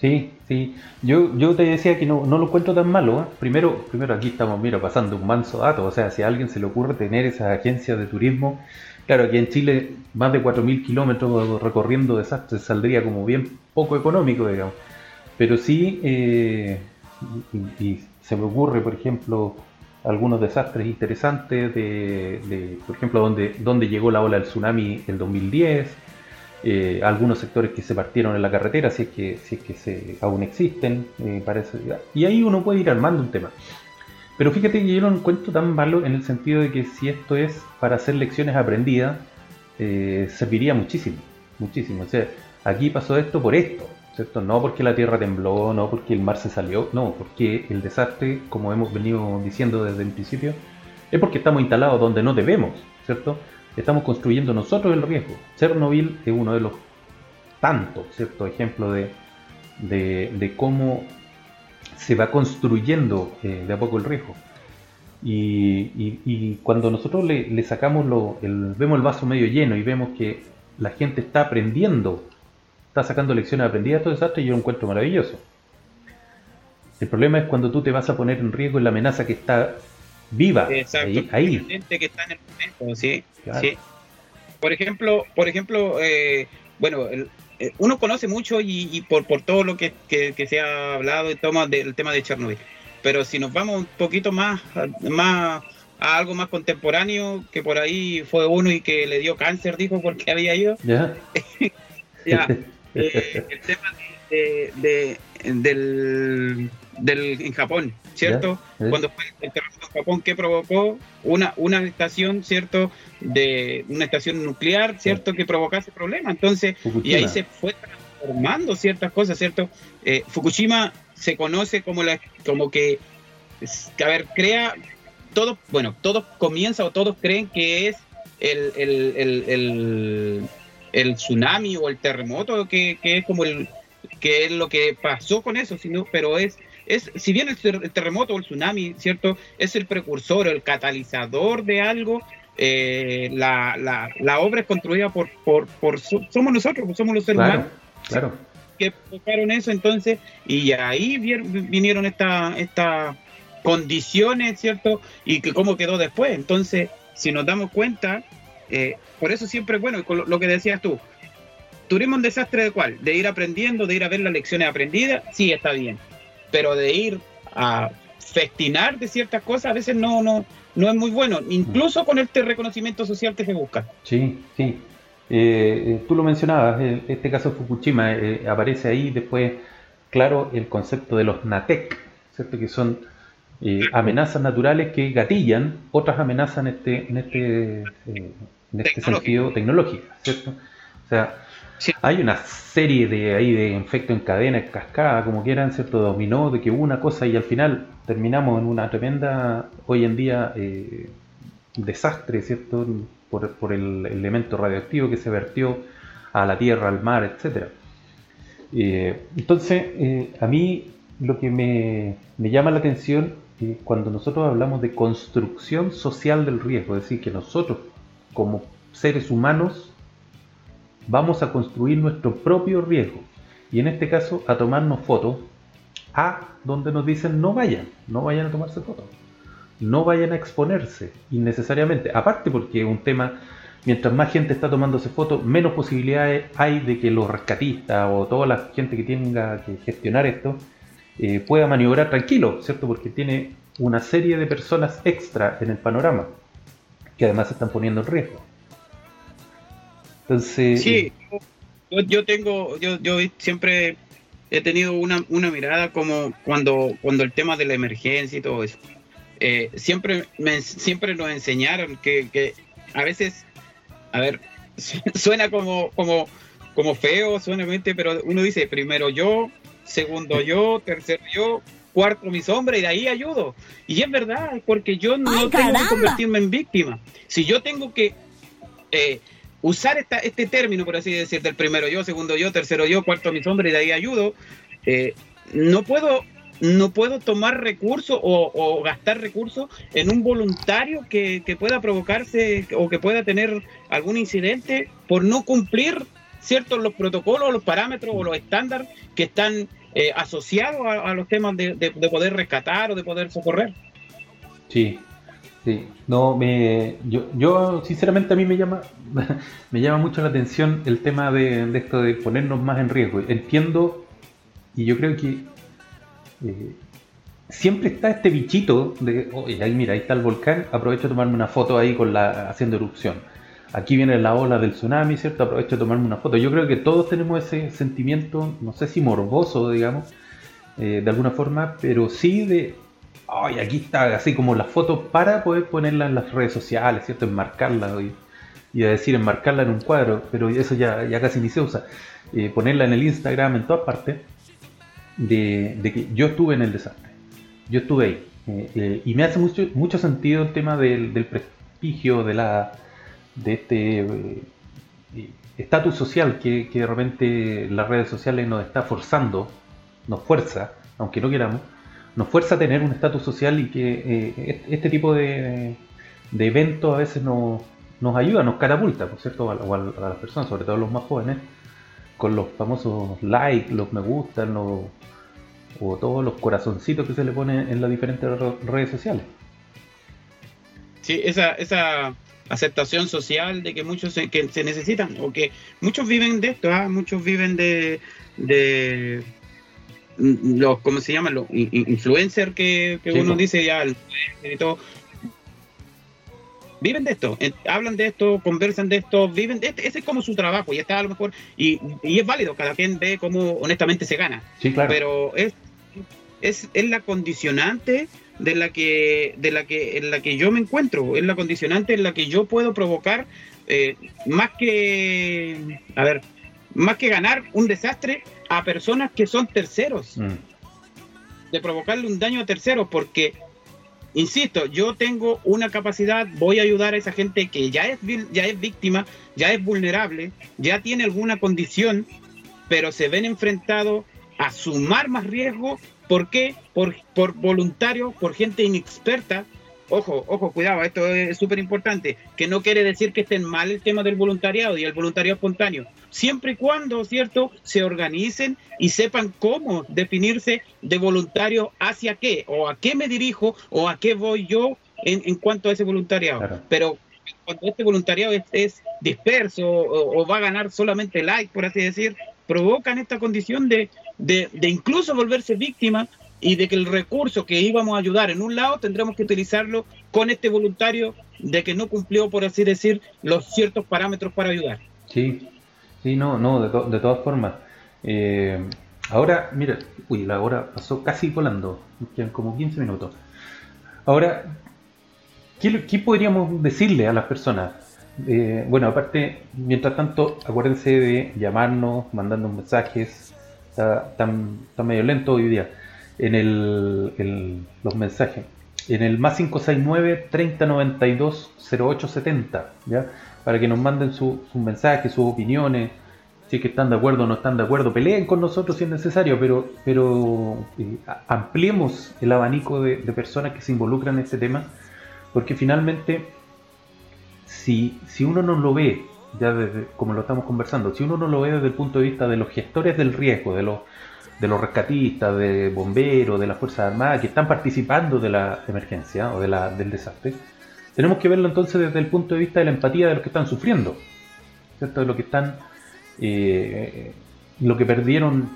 Sí, sí. Yo, yo te decía que no, no lo encuentro tan malo. ¿eh? Primero, primero aquí estamos, mira, pasando un manso dato. O sea, si a alguien se le ocurre tener esas agencias de turismo, claro, aquí en Chile más de 4.000 kilómetros recorriendo desastres saldría como bien poco económico, digamos. Pero sí, eh, y, se me ocurre, por ejemplo, algunos desastres interesantes de, de por ejemplo, donde, donde llegó la ola del tsunami el 2010 eh, algunos sectores que se partieron en la carretera, si es que, si es que se, aún existen, eh, y ahí uno puede ir armando un tema. Pero fíjate que yo no encuentro tan malo en el sentido de que si esto es para hacer lecciones aprendidas, eh, serviría muchísimo, muchísimo. O sea, aquí pasó esto por esto. No porque la tierra tembló, no porque el mar se salió, no, porque el desastre, como hemos venido diciendo desde el principio, es porque estamos instalados donde no debemos, ¿cierto? Estamos construyendo nosotros el riesgo. Chernobyl es uno de los tantos ¿cierto? ejemplos de, de, cómo se va construyendo eh, de a poco el riesgo. Y, cuando nosotros le, sacamos lo, el, vemos el vaso medio lleno y vemos que la gente está aprendiendo, está sacando lecciones aprendidas de todo desastre, yo lo encuentro maravilloso. El problema es cuando tú te vas a poner en riesgo en la amenaza que está viva Exacto, ahí. que está en el momento, sí, sí. Por ejemplo, por ejemplo, eh, bueno, eh, uno conoce mucho y, por, por todo lo que, se ha hablado del tema de Chernobyl. Pero si nos vamos un poquito más, más a algo más contemporáneo, que por ahí fue uno y que le dio cáncer, dijo, porque había ido. Ya. ya. Eh, el tema de, del, del, en Japón, ¿cierto? Cuando fue el terremoto en Japón, que provocó una, una estación, ¿cierto? De una estación nuclear, ¿cierto? Que provocase problemas. Entonces, y ahí se fue transformando ciertas cosas, ¿cierto? Eh, Fukushima se conoce como la, como que, a ver, crea, todo, bueno, todos comienza o todos creen que es el, el, el, el, tsunami o el terremoto, que, que es como el, que es lo que pasó con eso, sino, pero es es, si bien el, terremoto o el tsunami, ¿cierto? Es el precursor, el catalizador de algo, eh, la, la, la, obra es construida por, por, por somos nosotros, somos los seres humanos. Claro. Que provocaron eso entonces, y ahí vinieron estas esta condiciones, ¿cierto? Y que cómo quedó después. Entonces, si nos damos cuenta, eh, por eso siempre, bueno, lo que decías tú, turismo un desastre de cuál? De ir aprendiendo, de ir a ver las lecciones aprendidas, sí, está bien pero de ir a festinar de ciertas cosas a veces no, no, no es muy bueno, incluso con este reconocimiento social que se busca. Sí, sí. Eh, eh, tú lo mencionabas, este caso de Fukushima eh, aparece ahí después, claro, el concepto de los NATEC, ¿cierto? que son amenazas naturales que gatillan otras amenazas en este, en este, en este sentido tecnológico, ¿cierto? O sea, hay una serie de ahí de efecto en cadena, en cascada, como quieran, ¿cierto? Dominó de que hubo una cosa y al final terminamos en una tremenda, hoy en día, eh, desastre, ¿cierto? Por, por, el elemento radioactivo que se vertió a la tierra, al mar, etc. Eh, entonces, eh, a mí lo que me, me llama la atención es cuando nosotros hablamos de construcción social del riesgo, es decir, que nosotros como seres humanos vamos a construir nuestro propio riesgo. Y en este caso, a tomarnos fotos a donde nos dicen no vayan, no vayan a tomarse fotos. No vayan a exponerse innecesariamente. Aparte porque es un tema, mientras más gente está tomándose fotos, menos posibilidades hay de que los rescatistas o toda la gente que tenga que gestionar esto eh, pueda maniobrar tranquilo, ¿cierto? Porque tiene una serie de personas extra en el panorama que además se están poniendo en riesgo. Entonces, sí, yo tengo, yo, yo siempre he tenido una, una mirada como cuando, cuando el tema de la emergencia y todo eso. Eh, siempre, me, siempre nos enseñaron que, que, a veces, a ver, suena como, como, como feo, suena pero uno dice primero yo, segundo yo, tercero yo, cuarto mis hombres y de ahí ayudo. Y es verdad, porque yo no tengo que convertirme en víctima. Si yo tengo que eh, usar esta, este término, por así decir, del primero yo, segundo yo, tercero yo, cuarto mis hombres y de ahí ayudo, eh, no puedo no puedo tomar recursos o, gastar recursos en un voluntario que, pueda provocarse o que pueda tener algún incidente por no cumplir ciertos los protocolos, los parámetros o los estándares que están eh, asociados a, los temas de, poder rescatar o de poder socorrer. Sí, sí. No, me, yo, yo sinceramente a mí me llama, me llama mucho la atención el tema de, esto de ponernos más en riesgo. Entiendo y yo creo que eh, siempre está este bichito de, oye, ahí mira, ahí está el volcán, aprovecho de tomarme una foto ahí con la haciendo erupción. Aquí viene la ola del tsunami, ¿cierto? Aprovecho de tomarme una foto. Yo creo que todos tenemos ese sentimiento, no sé si morboso, digamos, eh, de alguna forma, pero sí de, ay, aquí está, así como la foto para poder ponerla en las redes sociales, ¿cierto? Enmarcarla y, a decir enmarcarla en un cuadro, pero eso ya, ya casi ni se usa. Eh, ponerla en el Instagram, en todas partes de, que yo estuve en el desastre. Yo estuve ahí. Eh, eh, y me hace mucho, mucho sentido el tema del, prestigio, de la de este estatus social que, de repente las redes sociales nos está forzando, nos fuerza, aunque no queramos, nos fuerza a tener un estatus social y que este tipo de, de, eventos a veces nos, nos ayuda, nos catapulta, por cierto, a, a, las personas, sobre todo los más jóvenes, con los famosos likes, los me gustan, o todos los corazoncitos que se le ponen en las diferentes redes sociales. Sí, esa, esa aceptación social de que muchos se, que se necesitan, o que muchos viven de esto, ¿ah? muchos viven de los, ¿cómo se llaman? Los influencers que, uno dice ya, y todo, viven de esto, hablan de esto, conversan de esto, viven de esto, ese es como su trabajo y está a lo mejor, y, y es válido, cada quien ve cómo honestamente se gana, sí, claro. pero es es, la condicionante de la que de la que en la que yo me encuentro es la condicionante en la que yo puedo provocar eh, más que a ver más que ganar un desastre a personas que son terceros mm. de provocarle un daño a terceros porque insisto yo tengo una capacidad voy a ayudar a esa gente que ya es ya es víctima ya es vulnerable ya tiene alguna condición pero se ven enfrentados a sumar más riesgo ¿Por qué? Por, por voluntarios, por gente inexperta. Ojo, ojo, cuidado, esto es súper importante, que no quiere decir que estén mal el tema del voluntariado y el voluntariado espontáneo, siempre y cuando, ¿cierto?, se organicen y sepan cómo definirse de voluntario hacia qué, o a qué me dirijo, o a qué voy yo en, cuanto a ese voluntariado. Pero cuando este voluntariado es, disperso o, va a ganar solamente like, por así decir, provocan esta condición de, de, incluso volverse víctima y de que el recurso que íbamos a ayudar en un lado tendremos que utilizarlo con este voluntario de que no cumplió, por así decir, los ciertos parámetros para ayudar. Sí, sí, no, no, de, de todas formas. Eh, ahora, mira, uy, la hora pasó casi volando, quedan como 15 minutos. Ahora, ¿qué, qué podríamos decirle a las personas? Eh, bueno, aparte, mientras tanto, acuérdense de llamarnos, mandando mensajes, está tan, medio lento hoy día en el, los mensajes. En el más 569 3092 0870, ¿ya? Para que nos manden sus mensajes, sus opiniones, si es que están de acuerdo o no están de acuerdo, peleen con nosotros si es necesario, pero, pero eh, ampliemos el abanico de, personas que se involucran en este tema, porque finalmente, si, si uno no lo ve ya desde, como lo estamos conversando, si uno no lo ve desde el punto de vista de los gestores del riesgo, de los, de los rescatistas, de bomberos, de las Fuerzas Armadas que están participando de la emergencia o de la, del desastre, tenemos que verlo entonces desde el punto de vista de la empatía de los que están sufriendo, ¿cierto? De los que están, eh, lo que perdieron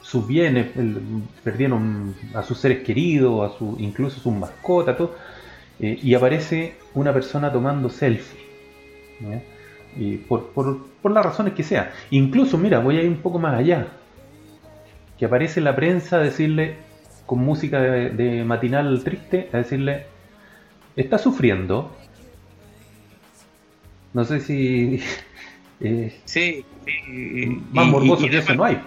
sus bienes, perdieron a sus seres queridos, a su, incluso sus mascotas, todo, eh, y aparece una persona tomando selfie por, por, por las razones que sea. Incluso, mira, voy a ir un poco más allá. Que aparece en la prensa a decirle, con música de, matinal triste, a decirle, está sufriendo. No sé si... Eh, sí, Más morboso que eso no hay.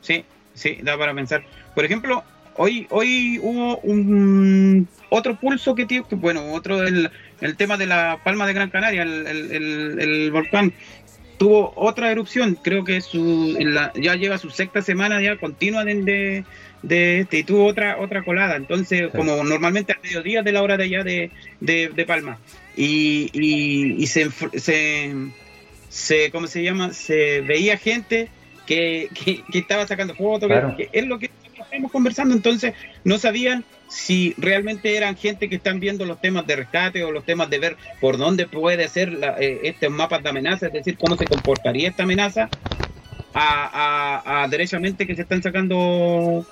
Sí, sí, da para pensar. Por ejemplo, hoy hoy hubo un otro pulso que tiene, bueno, otro del el tema de la Palma de Gran Canaria, el, volcán tuvo otra erupción, creo que su, ya lleva su sexta semana ya continua de, de, este, y tuvo otra otra colada, entonces como normalmente a mediodía de la hora de allá de, de, Palma, y, y, se, se, se, ¿cómo se llama? Se veía gente que, que, estaba sacando fotos, que es lo que estamos conversando, entonces no sabían si realmente eran gente que están viendo los temas de rescate o los temas de ver por dónde puede ser la, eh, este mapa de amenaza, es decir, cómo se comportaría esta amenaza, a, derechamente que se están sacando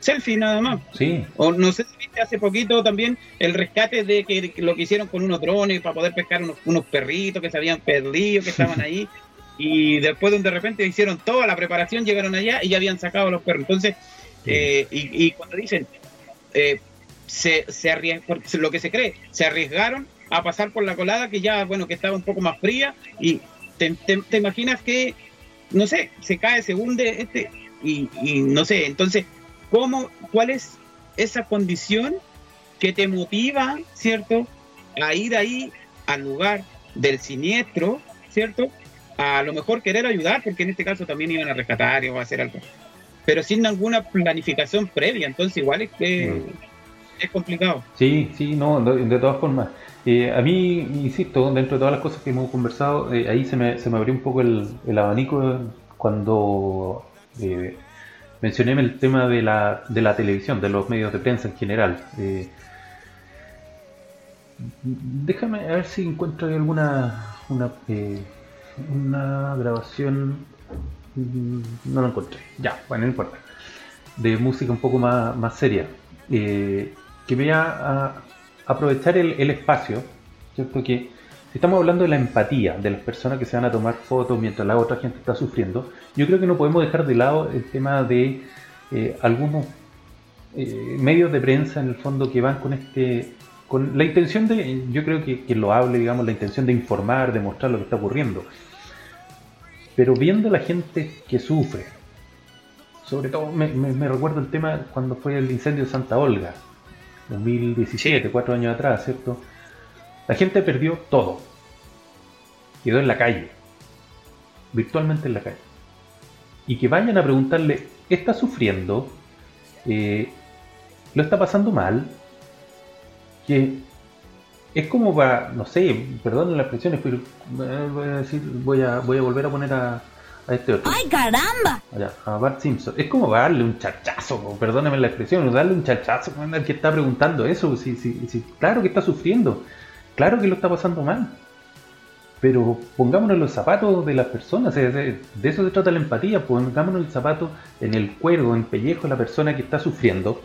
selfies nada más. Sí. O no sé si viste hace poquito también el rescate de que, lo que hicieron con unos drones para poder pescar unos, perritos que se habían perdido, que estaban ahí. y después de, de repente hicieron toda la preparación, llegaron allá y ya habían sacado los perros. Entonces, eh, y, cuando dicen, eh, se, se lo que se cree, se arriesgaron a pasar por la colada que ya, bueno, que estaba un poco más fría y te, imaginas que, no sé, se cae, se hunde este y, no sé, entonces, ¿cómo, cuál es esa condición que te motiva, ¿cierto? A ir ahí al lugar del siniestro, ¿cierto? A lo mejor querer ayudar, porque en este caso también iban a rescatar o a hacer algo pero sin ninguna planificación previa, entonces igual es que mm. es complicado. Sí, sí, no, de, todas formas. Eh, a mí, insisto, dentro de todas las cosas que hemos conversado, eh, ahí se me, se me abrió un poco el, abanico cuando eh, mencioné el tema de la, de la televisión, de los medios de prensa en general. déjame a ver si encuentro alguna una, una grabación no lo encontré. Ya, bueno, no importa. De música un poco más, más seria. Eh, que voy a, aprovechar el, espacio, ¿cierto? Que si estamos hablando de la empatía de las personas que se van a tomar fotos mientras la otra gente está sufriendo, yo creo que no podemos dejar de lado el tema de eh, algunos eh, medios de prensa en el fondo que van con este con la intención de, yo creo que, que lo hable, digamos, la intención de informar, de mostrar lo que está ocurriendo pero viendo la gente que sufre, sobre todo me, recuerdo el tema cuando fue el incendio de Santa Olga, 2017, cuatro años atrás, ¿cierto? La gente perdió todo. Quedó en la calle, virtualmente en la calle. Y que vayan a preguntarle, ¿está sufriendo? Eh, ¿Lo está pasando mal? Que es como para, no sé, perdón las expresiones, pero eh, voy a decir, voy a, voy a volver a poner a, este otro. ¡Ay, caramba! a Bart Simpson. Es como para darle un chachazo, perdóneme la expresión, darle un chachazo al que está preguntando eso. Si, si, si, claro que está sufriendo, claro que lo está pasando mal. Pero pongámonos los zapatos de las personas, de eso se trata la empatía, pongámonos el zapato en el cuero, en el pellejo de la persona que está sufriendo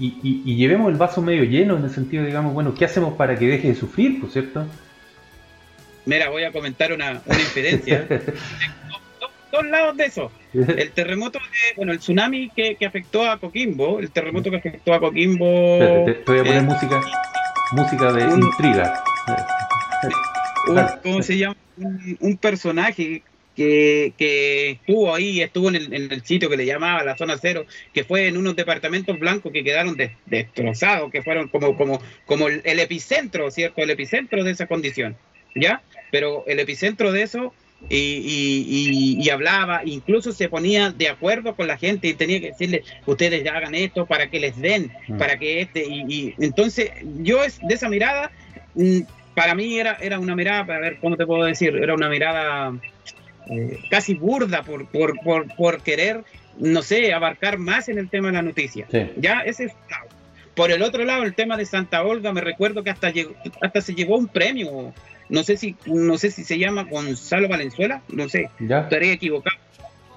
y, llevemos el vaso medio lleno en el sentido, digamos, bueno, ¿qué hacemos para que deje de sufrir, por cierto? Mira, voy a comentar una, una infidencia. dos, lados de eso. El terremoto, de, bueno, el tsunami que, afectó a Coquimbo, el terremoto que afectó a Coquimbo. te, voy a poner eh, música, música de intriga. ¿Cómo se llama? un personaje que, estuvo ahí, estuvo en el, sitio que le llamaba la zona cero, que fue en unos departamentos blancos que quedaron destrozados, que fueron como, como, como el, epicentro, ¿cierto? El epicentro de esa condición, ¿ya? Pero el epicentro de eso, y, hablaba, incluso se ponía de acuerdo con la gente y tenía que decirle, ustedes ya hagan esto para que les den, mm. para que este, y, entonces yo es, de esa mirada, mm, para mí era, era una mirada, para ver cómo te puedo decir, era una mirada eh, casi burda por, por, por, por, querer, no sé, abarcar más en el tema de la noticia. Ya ese es Por el otro lado, el tema de Santa Olga, me recuerdo que hasta llegó, hasta se llevó un premio. No sé si, no sé si se llama Gonzalo Valenzuela, no sé, ya. estaría equivocado.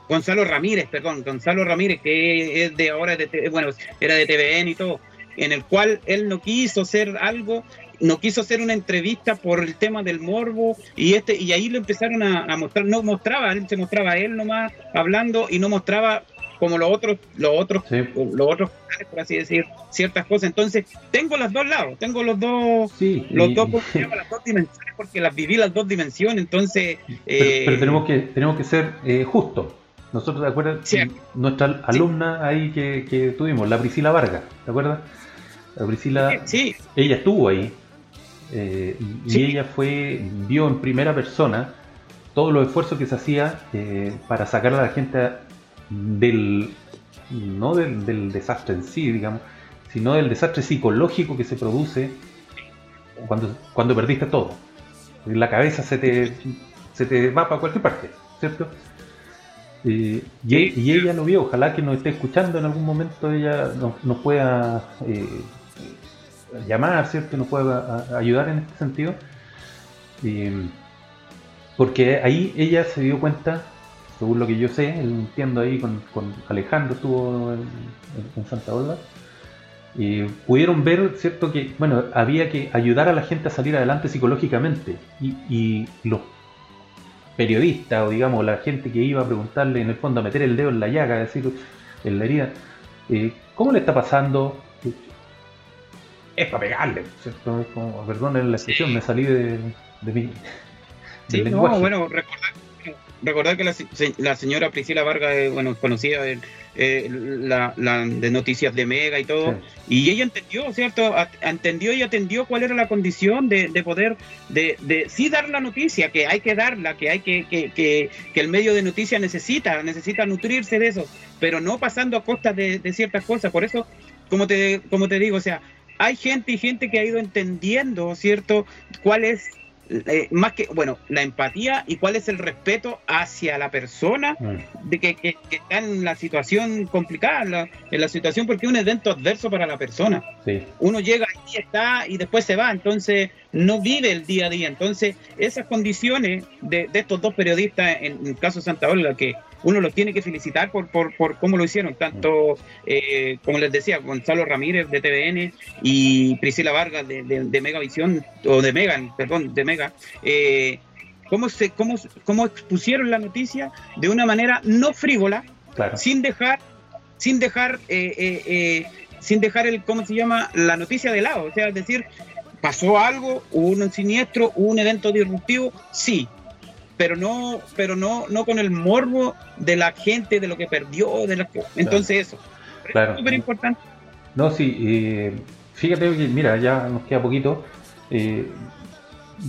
Gonzalo Ramírez, perdón, Gonzalo Ramírez, que es de ahora, de, bueno, era de TVN y todo, en el cual él no quiso hacer algo no quiso hacer una entrevista por el tema del morbo y este y ahí lo empezaron a, mostrar no mostraba él se mostraba él nomás hablando y no mostraba como los otros los otros los otros por así decir ciertas cosas. Entonces tengo los dos lados tengo los dos los dos las dos dimensiones porque las viví las dos dimensiones entonces pero, eh, tenemos que tenemos que ser eh, justos. Nosotros te acuerdas nuestra alumna ahí que, que tuvimos la Priscila Vargas te acuerdas la Priscila sí. ella estuvo ahí eh, y ella fue, vio en primera persona todos los esfuerzos que se hacía eh, para sacar a la gente del, no del, desastre en sí, digamos, sino del desastre psicológico que se produce cuando, cuando perdiste todo. La cabeza se te, se te va para cualquier parte, ¿cierto? Eh, y, ella lo vio, ojalá que nos esté escuchando en algún momento, ella nos, pueda llamar, ¿cierto? Nos pueda ayudar en este sentido. porque ahí ella se dio cuenta, según lo que yo sé, entiendo ahí con, Alejandro, estuvo en, Santa Olga, y pudieron ver, ¿cierto? Que, bueno, había que ayudar a la gente a salir adelante psicológicamente. Y, los periodistas, o digamos, la gente que iba a preguntarle, en el fondo, a meter el dedo en la llaga, decir, en la herida, eh, ¿cómo le está pasando? Es para pegarle, ¿cierto? Es como, perdón la expresión, me salí de, de mi. Sí, no, bueno, recordar, que la, señora Priscila Vargas, bueno, conocía eh, la, de noticias de Mega y todo, y ella entendió, ¿cierto? entendió y atendió cuál era la condición de, poder, de, de sí dar la noticia, que hay que darla, que hay que, que, que, el medio de noticias necesita, necesita nutrirse de eso, pero no pasando a costa de, de ciertas cosas. Por eso, como te, como te digo, o sea, hay gente y gente que ha ido entendiendo, ¿cierto? ¿Cuál es eh, más que, bueno, la empatía y cuál es el respeto hacia la persona mm. de que, está en la situación complicada, en la, situación porque es un evento adverso para la persona. Uno llega y está y después se va, entonces no vive el día a día. Entonces, esas condiciones de, estos dos periodistas, en el caso de Santa Olga, que uno los tiene que felicitar por, por, por cómo lo hicieron, tanto, eh, como les decía, Gonzalo Ramírez de TVN y Priscila Vargas de, de, Megavisión, o de Megan, perdón, de Mega, eh, cómo, se, cómo, cómo expusieron la noticia de una manera no frívola, sin dejar, sin dejar, eh, sin dejar el, ¿cómo se llama? La noticia de lado, o sea, es decir, pasó algo, hubo un siniestro, hubo un evento disruptivo, sí, pero no, pero no, no con el morbo de la gente, de lo que perdió, de la entonces eso. Es súper importante. No, sí, eh, fíjate que, mira, ya nos queda poquito. Eh,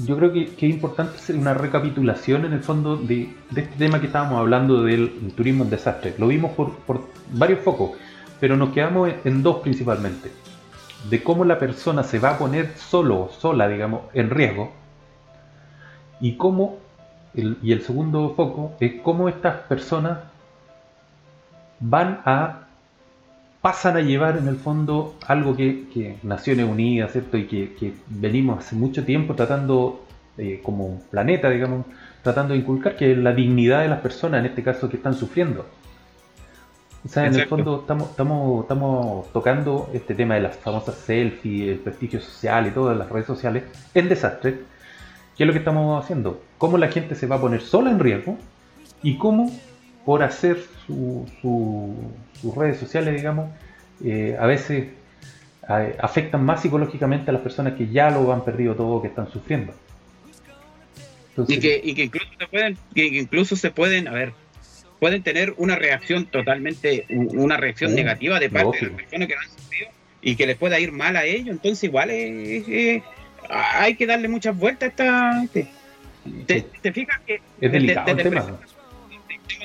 yo creo que, es importante hacer una recapitulación en el fondo de, este tema que estábamos hablando del turismo en desastre. Lo vimos por, por varios focos, pero nos quedamos en dos principalmente. De cómo la persona se va a poner solo, sola, digamos, en riesgo, y cómo y el segundo foco es cómo estas personas van a pasan a llevar en el fondo algo que, Naciones Unidas, ¿cierto? Y que, venimos hace mucho tiempo tratando eh, como un planeta, digamos, tratando de inculcar, que es la dignidad de las personas, en este caso, que están sufriendo. O sea, en el fondo estamos, estamos, estamos tocando este tema de las famosas selfies, el prestigio social y todas las redes sociales en desastre ¿Qué es lo que estamos haciendo? ¿Cómo la gente se va a poner sola en riesgo? Y cómo, por hacer sus redes sociales, digamos, eh, a veces afectan más psicológicamente a las personas que ya lo han perdido todo, que están sufriendo. y, que, incluso se pueden, que incluso se pueden, a ver, pueden tener una reacción totalmente, una reacción negativa de parte de las personas que lo han sufrido y que les pueda ir mal a ellos. Entonces igual es hay que darle muchas vueltas a esta. Te, fijas que es delicado el tema.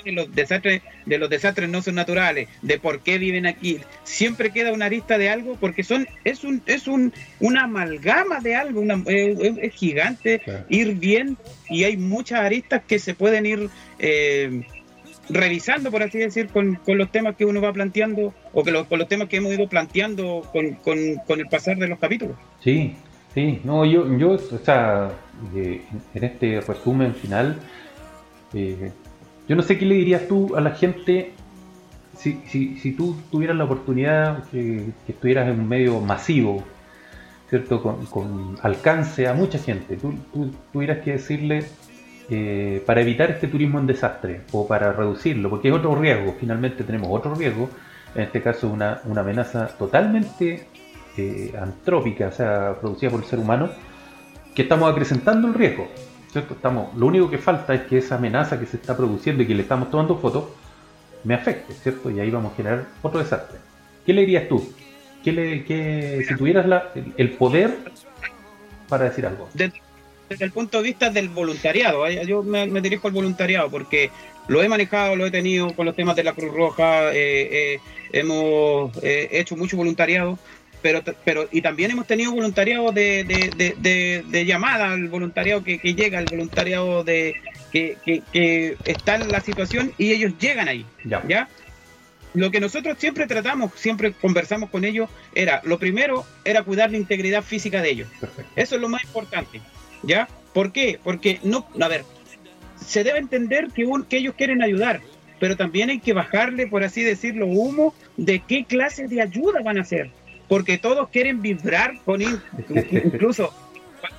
De los desastres de los desastres no son naturales de por qué viven aquí siempre queda una arista de algo porque son es un es un una amalgama de algo una, es, gigante ir bien y hay muchas aristas que se pueden ir eh, revisando, por así decir, con, con, los temas que uno va planteando o que con los temas que hemos ido planteando con, con, con, el pasar de los capítulos. Sí, Sí, no, yo, yo o sea, en este resumen final, eh, yo no sé qué le dirías tú a la gente si, si, si tú tuvieras la oportunidad que, estuvieras en un medio masivo, ¿cierto? Con, alcance a mucha gente. Tú, tuvieras que decirle, eh, para evitar este turismo en desastre o para reducirlo, porque es otro riesgo, finalmente tenemos otro riesgo, en este caso una, una amenaza totalmente eh, antrópica, o sea, producida por el ser humano, que estamos acrecentando el riesgo. ¿cierto? Estamos, lo único que falta es que esa amenaza que se está produciendo y que le estamos tomando fotos me afecte, ¿cierto? Y ahí vamos a generar otro desastre. ¿Qué le dirías tú? ¿Qué le, si tuvieras la, el poder para decir algo? Desde, el punto de vista del voluntariado, ¿eh? yo me, dirijo al voluntariado porque lo he manejado, lo he tenido con los temas de la Cruz Roja, eh, eh, hemos hecho mucho voluntariado, pero, pero y también hemos tenido voluntariado de, de, llamada, el voluntariado que, llega, el voluntariado de que, que, está en la situación y ellos llegan ahí. ¿ya? Lo que nosotros siempre tratamos, siempre conversamos con ellos, era, lo primero era cuidar la integridad física de ellos. Eso es lo más importante. ¿Ya? ¿Por qué? Porque no, a ver, se debe entender que, que ellos quieren ayudar, pero también hay que bajarle, por así decirlo, humo de qué clase de ayuda van a hacer porque todos quieren vibrar con incluso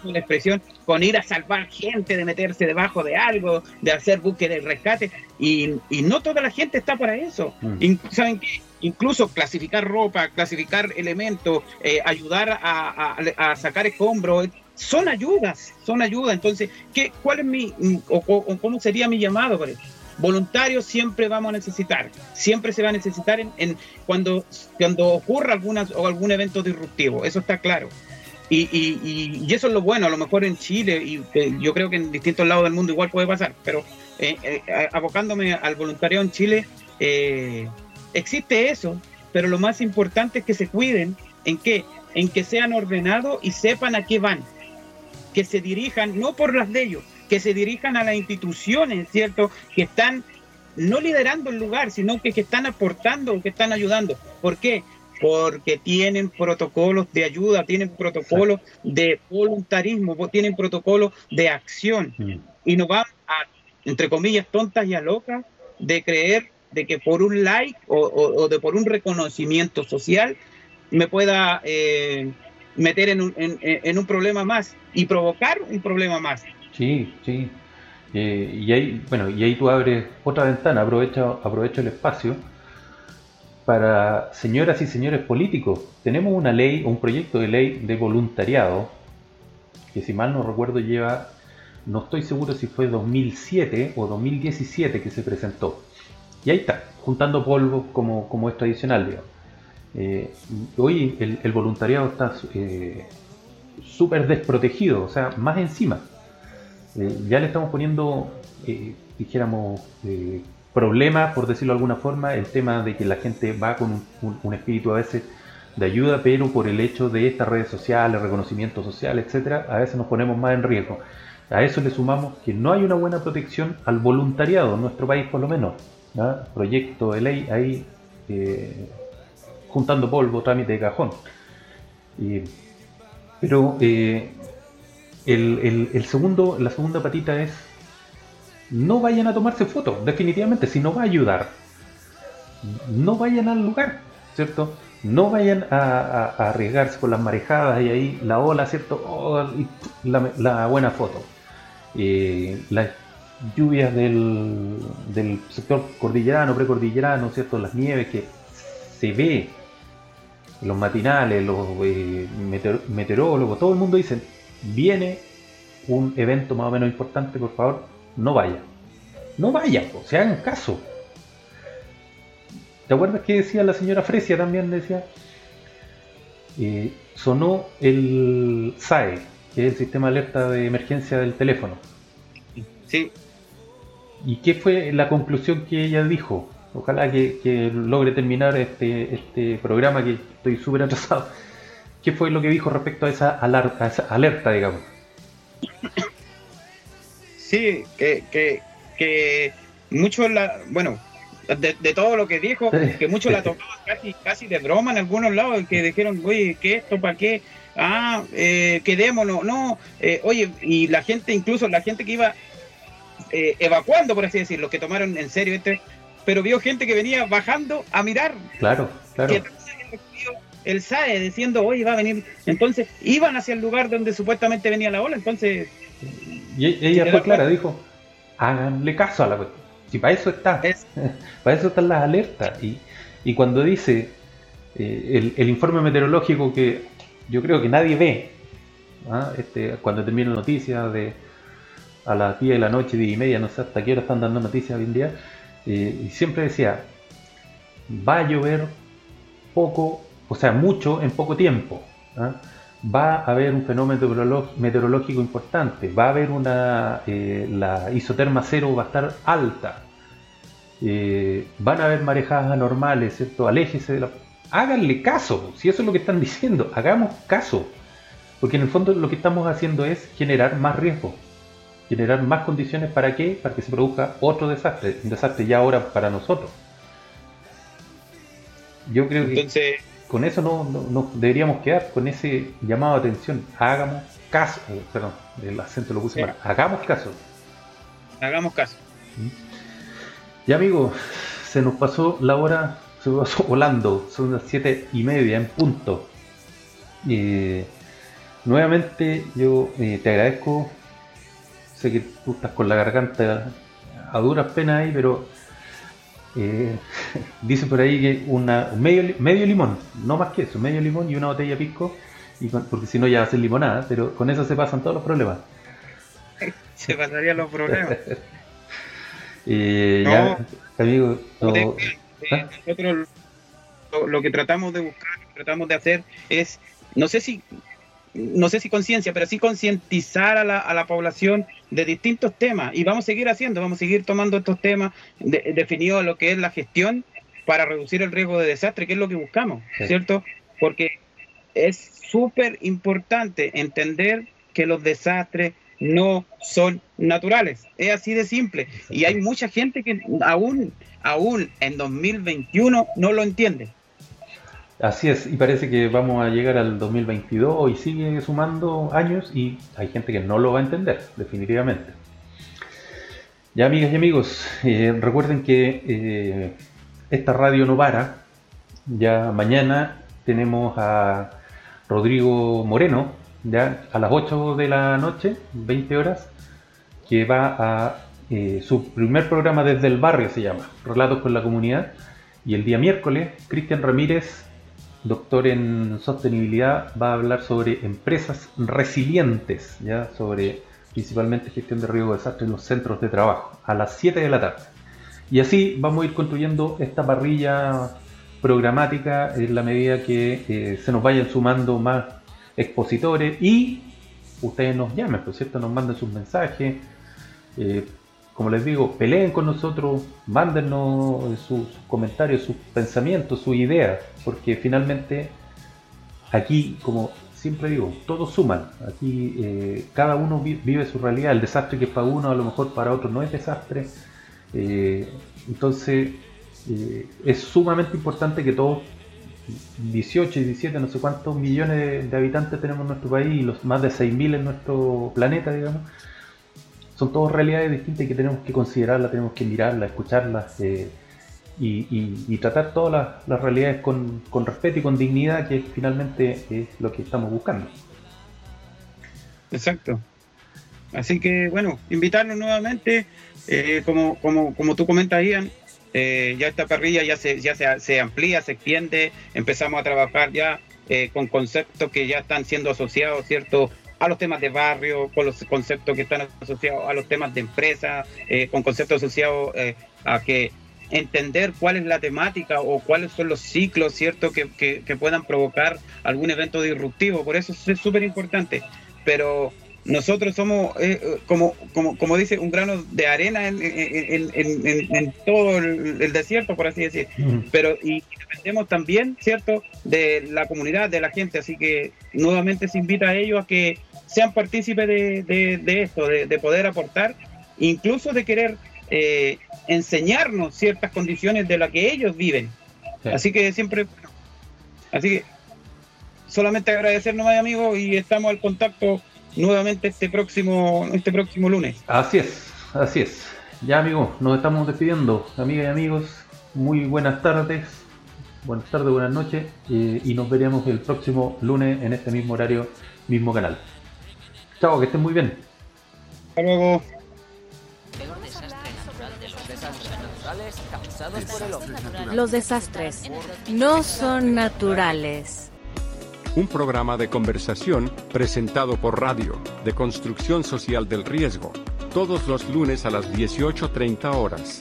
la expresión con ir a salvar gente, de meterse debajo de algo, de hacer búsqueda y rescate, y, no toda la gente está para eso. Mm. ¿Saben qué? Incluso clasificar ropa, clasificar elementos, eh, ayudar a, sacar escombros, son ayudas, son ayudas. Entonces, ¿qué, ¿cuál es mi, o, cómo sería mi llamado por eso? Voluntarios siempre vamos a necesitar, siempre se va a necesitar en, cuando, cuando ocurra alguna, o algún evento disruptivo, eso está claro. Y, y, y, eso es lo bueno, a lo mejor en Chile, y yo creo que en distintos lados del mundo igual puede pasar, pero eh, eh, abocándome al voluntariado en Chile, eh, existe eso, pero lo más importante es que se cuiden, ¿en qué? En que sean ordenados y sepan a qué van, que se dirijan no por las de ellos, que se dirijan a las instituciones, ¿cierto? Que están no liderando el lugar, sino que, que están aportando, que están ayudando. ¿Por qué? Porque tienen protocolos de ayuda, tienen protocolos de voluntarismo, tienen protocolos de acción. Y nos van a, entre comillas, tontas y a locas de creer de que por un like o, de por un reconocimiento social me pueda eh, meter en un, en un problema más y provocar un problema más. Sí, sí. Eh, y ahí, bueno, y ahí tú abres otra ventana, aprovecha, aprovecha el espacio para señoras y señores políticos. Tenemos una ley, un proyecto de ley de voluntariado, que si mal no recuerdo lleva, no estoy seguro si fue 2007 o 2017 que se presentó. Y ahí está, juntando polvo como, como es tradicional, digamos. Eh, hoy el, voluntariado está eh, súper desprotegido, o sea, más encima. Eh, ya le estamos poniendo, eh, dijéramos, eh, problema, por decirlo de alguna forma, el tema de que la gente va con un, espíritu a veces de ayuda, pero por el hecho de estas redes sociales, reconocimiento social, etcétera, a veces nos ponemos más en riesgo. A eso le sumamos que no hay una buena protección al voluntariado en nuestro país, por lo menos. Proyecto de ley ahí juntando polvo, trámite de cajón. pero el, segundo, la segunda patita es no vayan a tomarse fotos, definitivamente, si no va a ayudar, no vayan al lugar, ¿cierto? No vayan a, arriesgarse con las marejadas y ahí la ola, ¿cierto? Oh, la, buena foto. Eh, las lluvias del, del sector cordillerano, precordillerano, ¿cierto? Las nieves que se ve, los matinales, los eh, meteorólogos, todo el mundo dice, viene un evento más o menos importante, por favor, no vaya. No vaya, o se hagan caso. ¿Te acuerdas que decía la señora Fresia también? Decía, eh, sonó el SAE, que es el sistema de alerta de emergencia del teléfono. Sí. ¿Y qué fue la conclusión que ella dijo? Ojalá que, logre terminar este, este programa que estoy súper atrasado. ¿Qué fue lo que dijo respecto a esa alerta, esa alerta digamos? Sí, que, que, que mucho la, bueno, de, todo lo que dijo, que muchos la tomaban casi, casi de broma en algunos lados, que dijeron, oye, ¿qué esto? ¿Para qué? Ah, eh, quedémonos, no, eh, oye, y la gente, incluso la gente que iba eh, evacuando, por así decirlo, que tomaron en serio este, pero vio gente que venía bajando a mirar. Claro, claro el SAE diciendo, oye, va a venir. Entonces, iban hacia el lugar donde supuestamente venía la ola, entonces... Y ella fue clara, dijo, háganle caso a la cuestión. Si para eso está, para eso están las alertas. Y, y cuando dice eh, el, informe meteorológico que yo creo que nadie ve, ¿ah? este, cuando termina noticias de a las 10 de la noche, 10 y media, no sé hasta qué hora están dando noticias hoy en día, eh, y siempre decía, va a llover poco, o sea, mucho en poco tiempo. ¿ah? Va a haber un fenómeno meteorológico importante, va a haber una, eh, la isoterma cero va a estar alta, eh, van a haber marejadas anormales, ¿cierto? Aléjese de la... Háganle caso, si eso es lo que están diciendo, hagamos caso, porque en el fondo lo que estamos haciendo es generar más riesgo, generar más condiciones para qué, para que se produzca otro desastre, un desastre ya ahora para nosotros. Yo creo que con eso no, nos deberíamos quedar, con ese llamado de atención. Hagamos caso, eh, perdón, el acento lo puse mal. Hagamos caso. Hagamos caso. ¿Mm? Ya amigos, se nos pasó la hora, se nos pasó volando, son las siete y media en punto. Eh, nuevamente yo eh, te agradezco, sé que tú estás con la garganta a duras penas ahí, pero eh, dice por ahí que una medio, medio limón, no más que eso, medio limón y una botella pisco, y porque si no ya va a ser limonada, pero con eso se pasan todos los problemas. Se pasarían los problemas. eh, ya, amigo, ¿Ah? nosotros lo, que tratamos de buscar, tratamos de hacer es, no sé si no sé si conciencia, pero sí concientizar a la, a la, población de distintos temas. Y vamos a seguir haciendo, vamos a seguir tomando estos temas de, definidos lo que es la gestión para reducir el riesgo de desastre, que es lo que buscamos, ¿cierto? Porque es súper importante entender que los desastres no son naturales. Es así de simple. Y hay mucha gente que aún, aún en 2021 no lo entiende. Así es, y parece que vamos a llegar al 2022 y sigue sumando años y hay gente que no lo va a entender, definitivamente. Ya amigas y amigos, eh, recuerden que eh, esta radio no para. Ya mañana tenemos a Rodrigo Moreno, ya a las 8 de la noche, 20 horas, que va a eh, su primer programa desde el barrio, se llama, Relatos con la Comunidad. Y el día miércoles, Cristian Ramírez doctor en sostenibilidad, va a hablar sobre empresas resilientes, ya sobre principalmente gestión de riesgo de desastre en los centros de trabajo, a las 7 de la tarde. Y así vamos a ir construyendo esta parrilla programática en la medida que eh, se nos vayan sumando más expositores y ustedes nos llamen, por cierto, nos manden sus mensajes. Eh, como les digo, peleen con nosotros, mándenos sus, comentarios, sus pensamientos, sus ideas, porque finalmente aquí, como siempre digo, todos suman. Aquí eh, cada uno vive su realidad. El desastre que para uno a lo mejor para otro no es desastre. Eh, entonces eh, es sumamente importante que todos 18 y 17, no sé cuántos millones de, de habitantes tenemos en nuestro país y los más de 6.000 en nuestro planeta, digamos, son todas realidades distintas que tenemos que considerarlas, tenemos que mirarlas, escucharlas eh, y, tratar todas las, realidades con, respeto y con dignidad, que finalmente es lo que estamos buscando. Exacto. Así que, bueno, invitarnos nuevamente, eh, como, como, como tú comentas, Ian, eh, ya esta parrilla ya, se, ya se, se, amplía, se extiende, empezamos a trabajar ya con conceptos que ya están siendo asociados, ¿cierto? A los temas de barrio, con los conceptos que están asociados a los temas de empresa, eh, con conceptos asociados eh, a que entender cuál es la temática o cuáles son los ciclos, ¿cierto?, que, que, puedan provocar algún evento disruptivo. Por eso es súper importante. Pero nosotros somos, eh, como, como, como dice, un grano de arena en, en, en, en todo el, desierto, por así decir. Pero y dependemos también, ¿cierto?, de la comunidad, de la gente. Así que nuevamente se invita a ellos a que sean partícipes de, esto, de, poder aportar, incluso de querer eh, enseñarnos ciertas condiciones de las que ellos viven. Así que siempre, así que solamente agradecer nomás amigos y estamos al contacto nuevamente este próximo, este próximo lunes. Así es, así es. Ya amigos, nos estamos despidiendo, amigas y amigos, muy buenas tardes, buenas tardes, buenas noches eh, y nos veremos el próximo lunes en este mismo horario, mismo canal. Chao, que estén muy bien. Hasta luego. Los desastres no son naturales. Un programa de conversación presentado por radio, de construcción social del riesgo, todos los lunes a las 18.30 horas.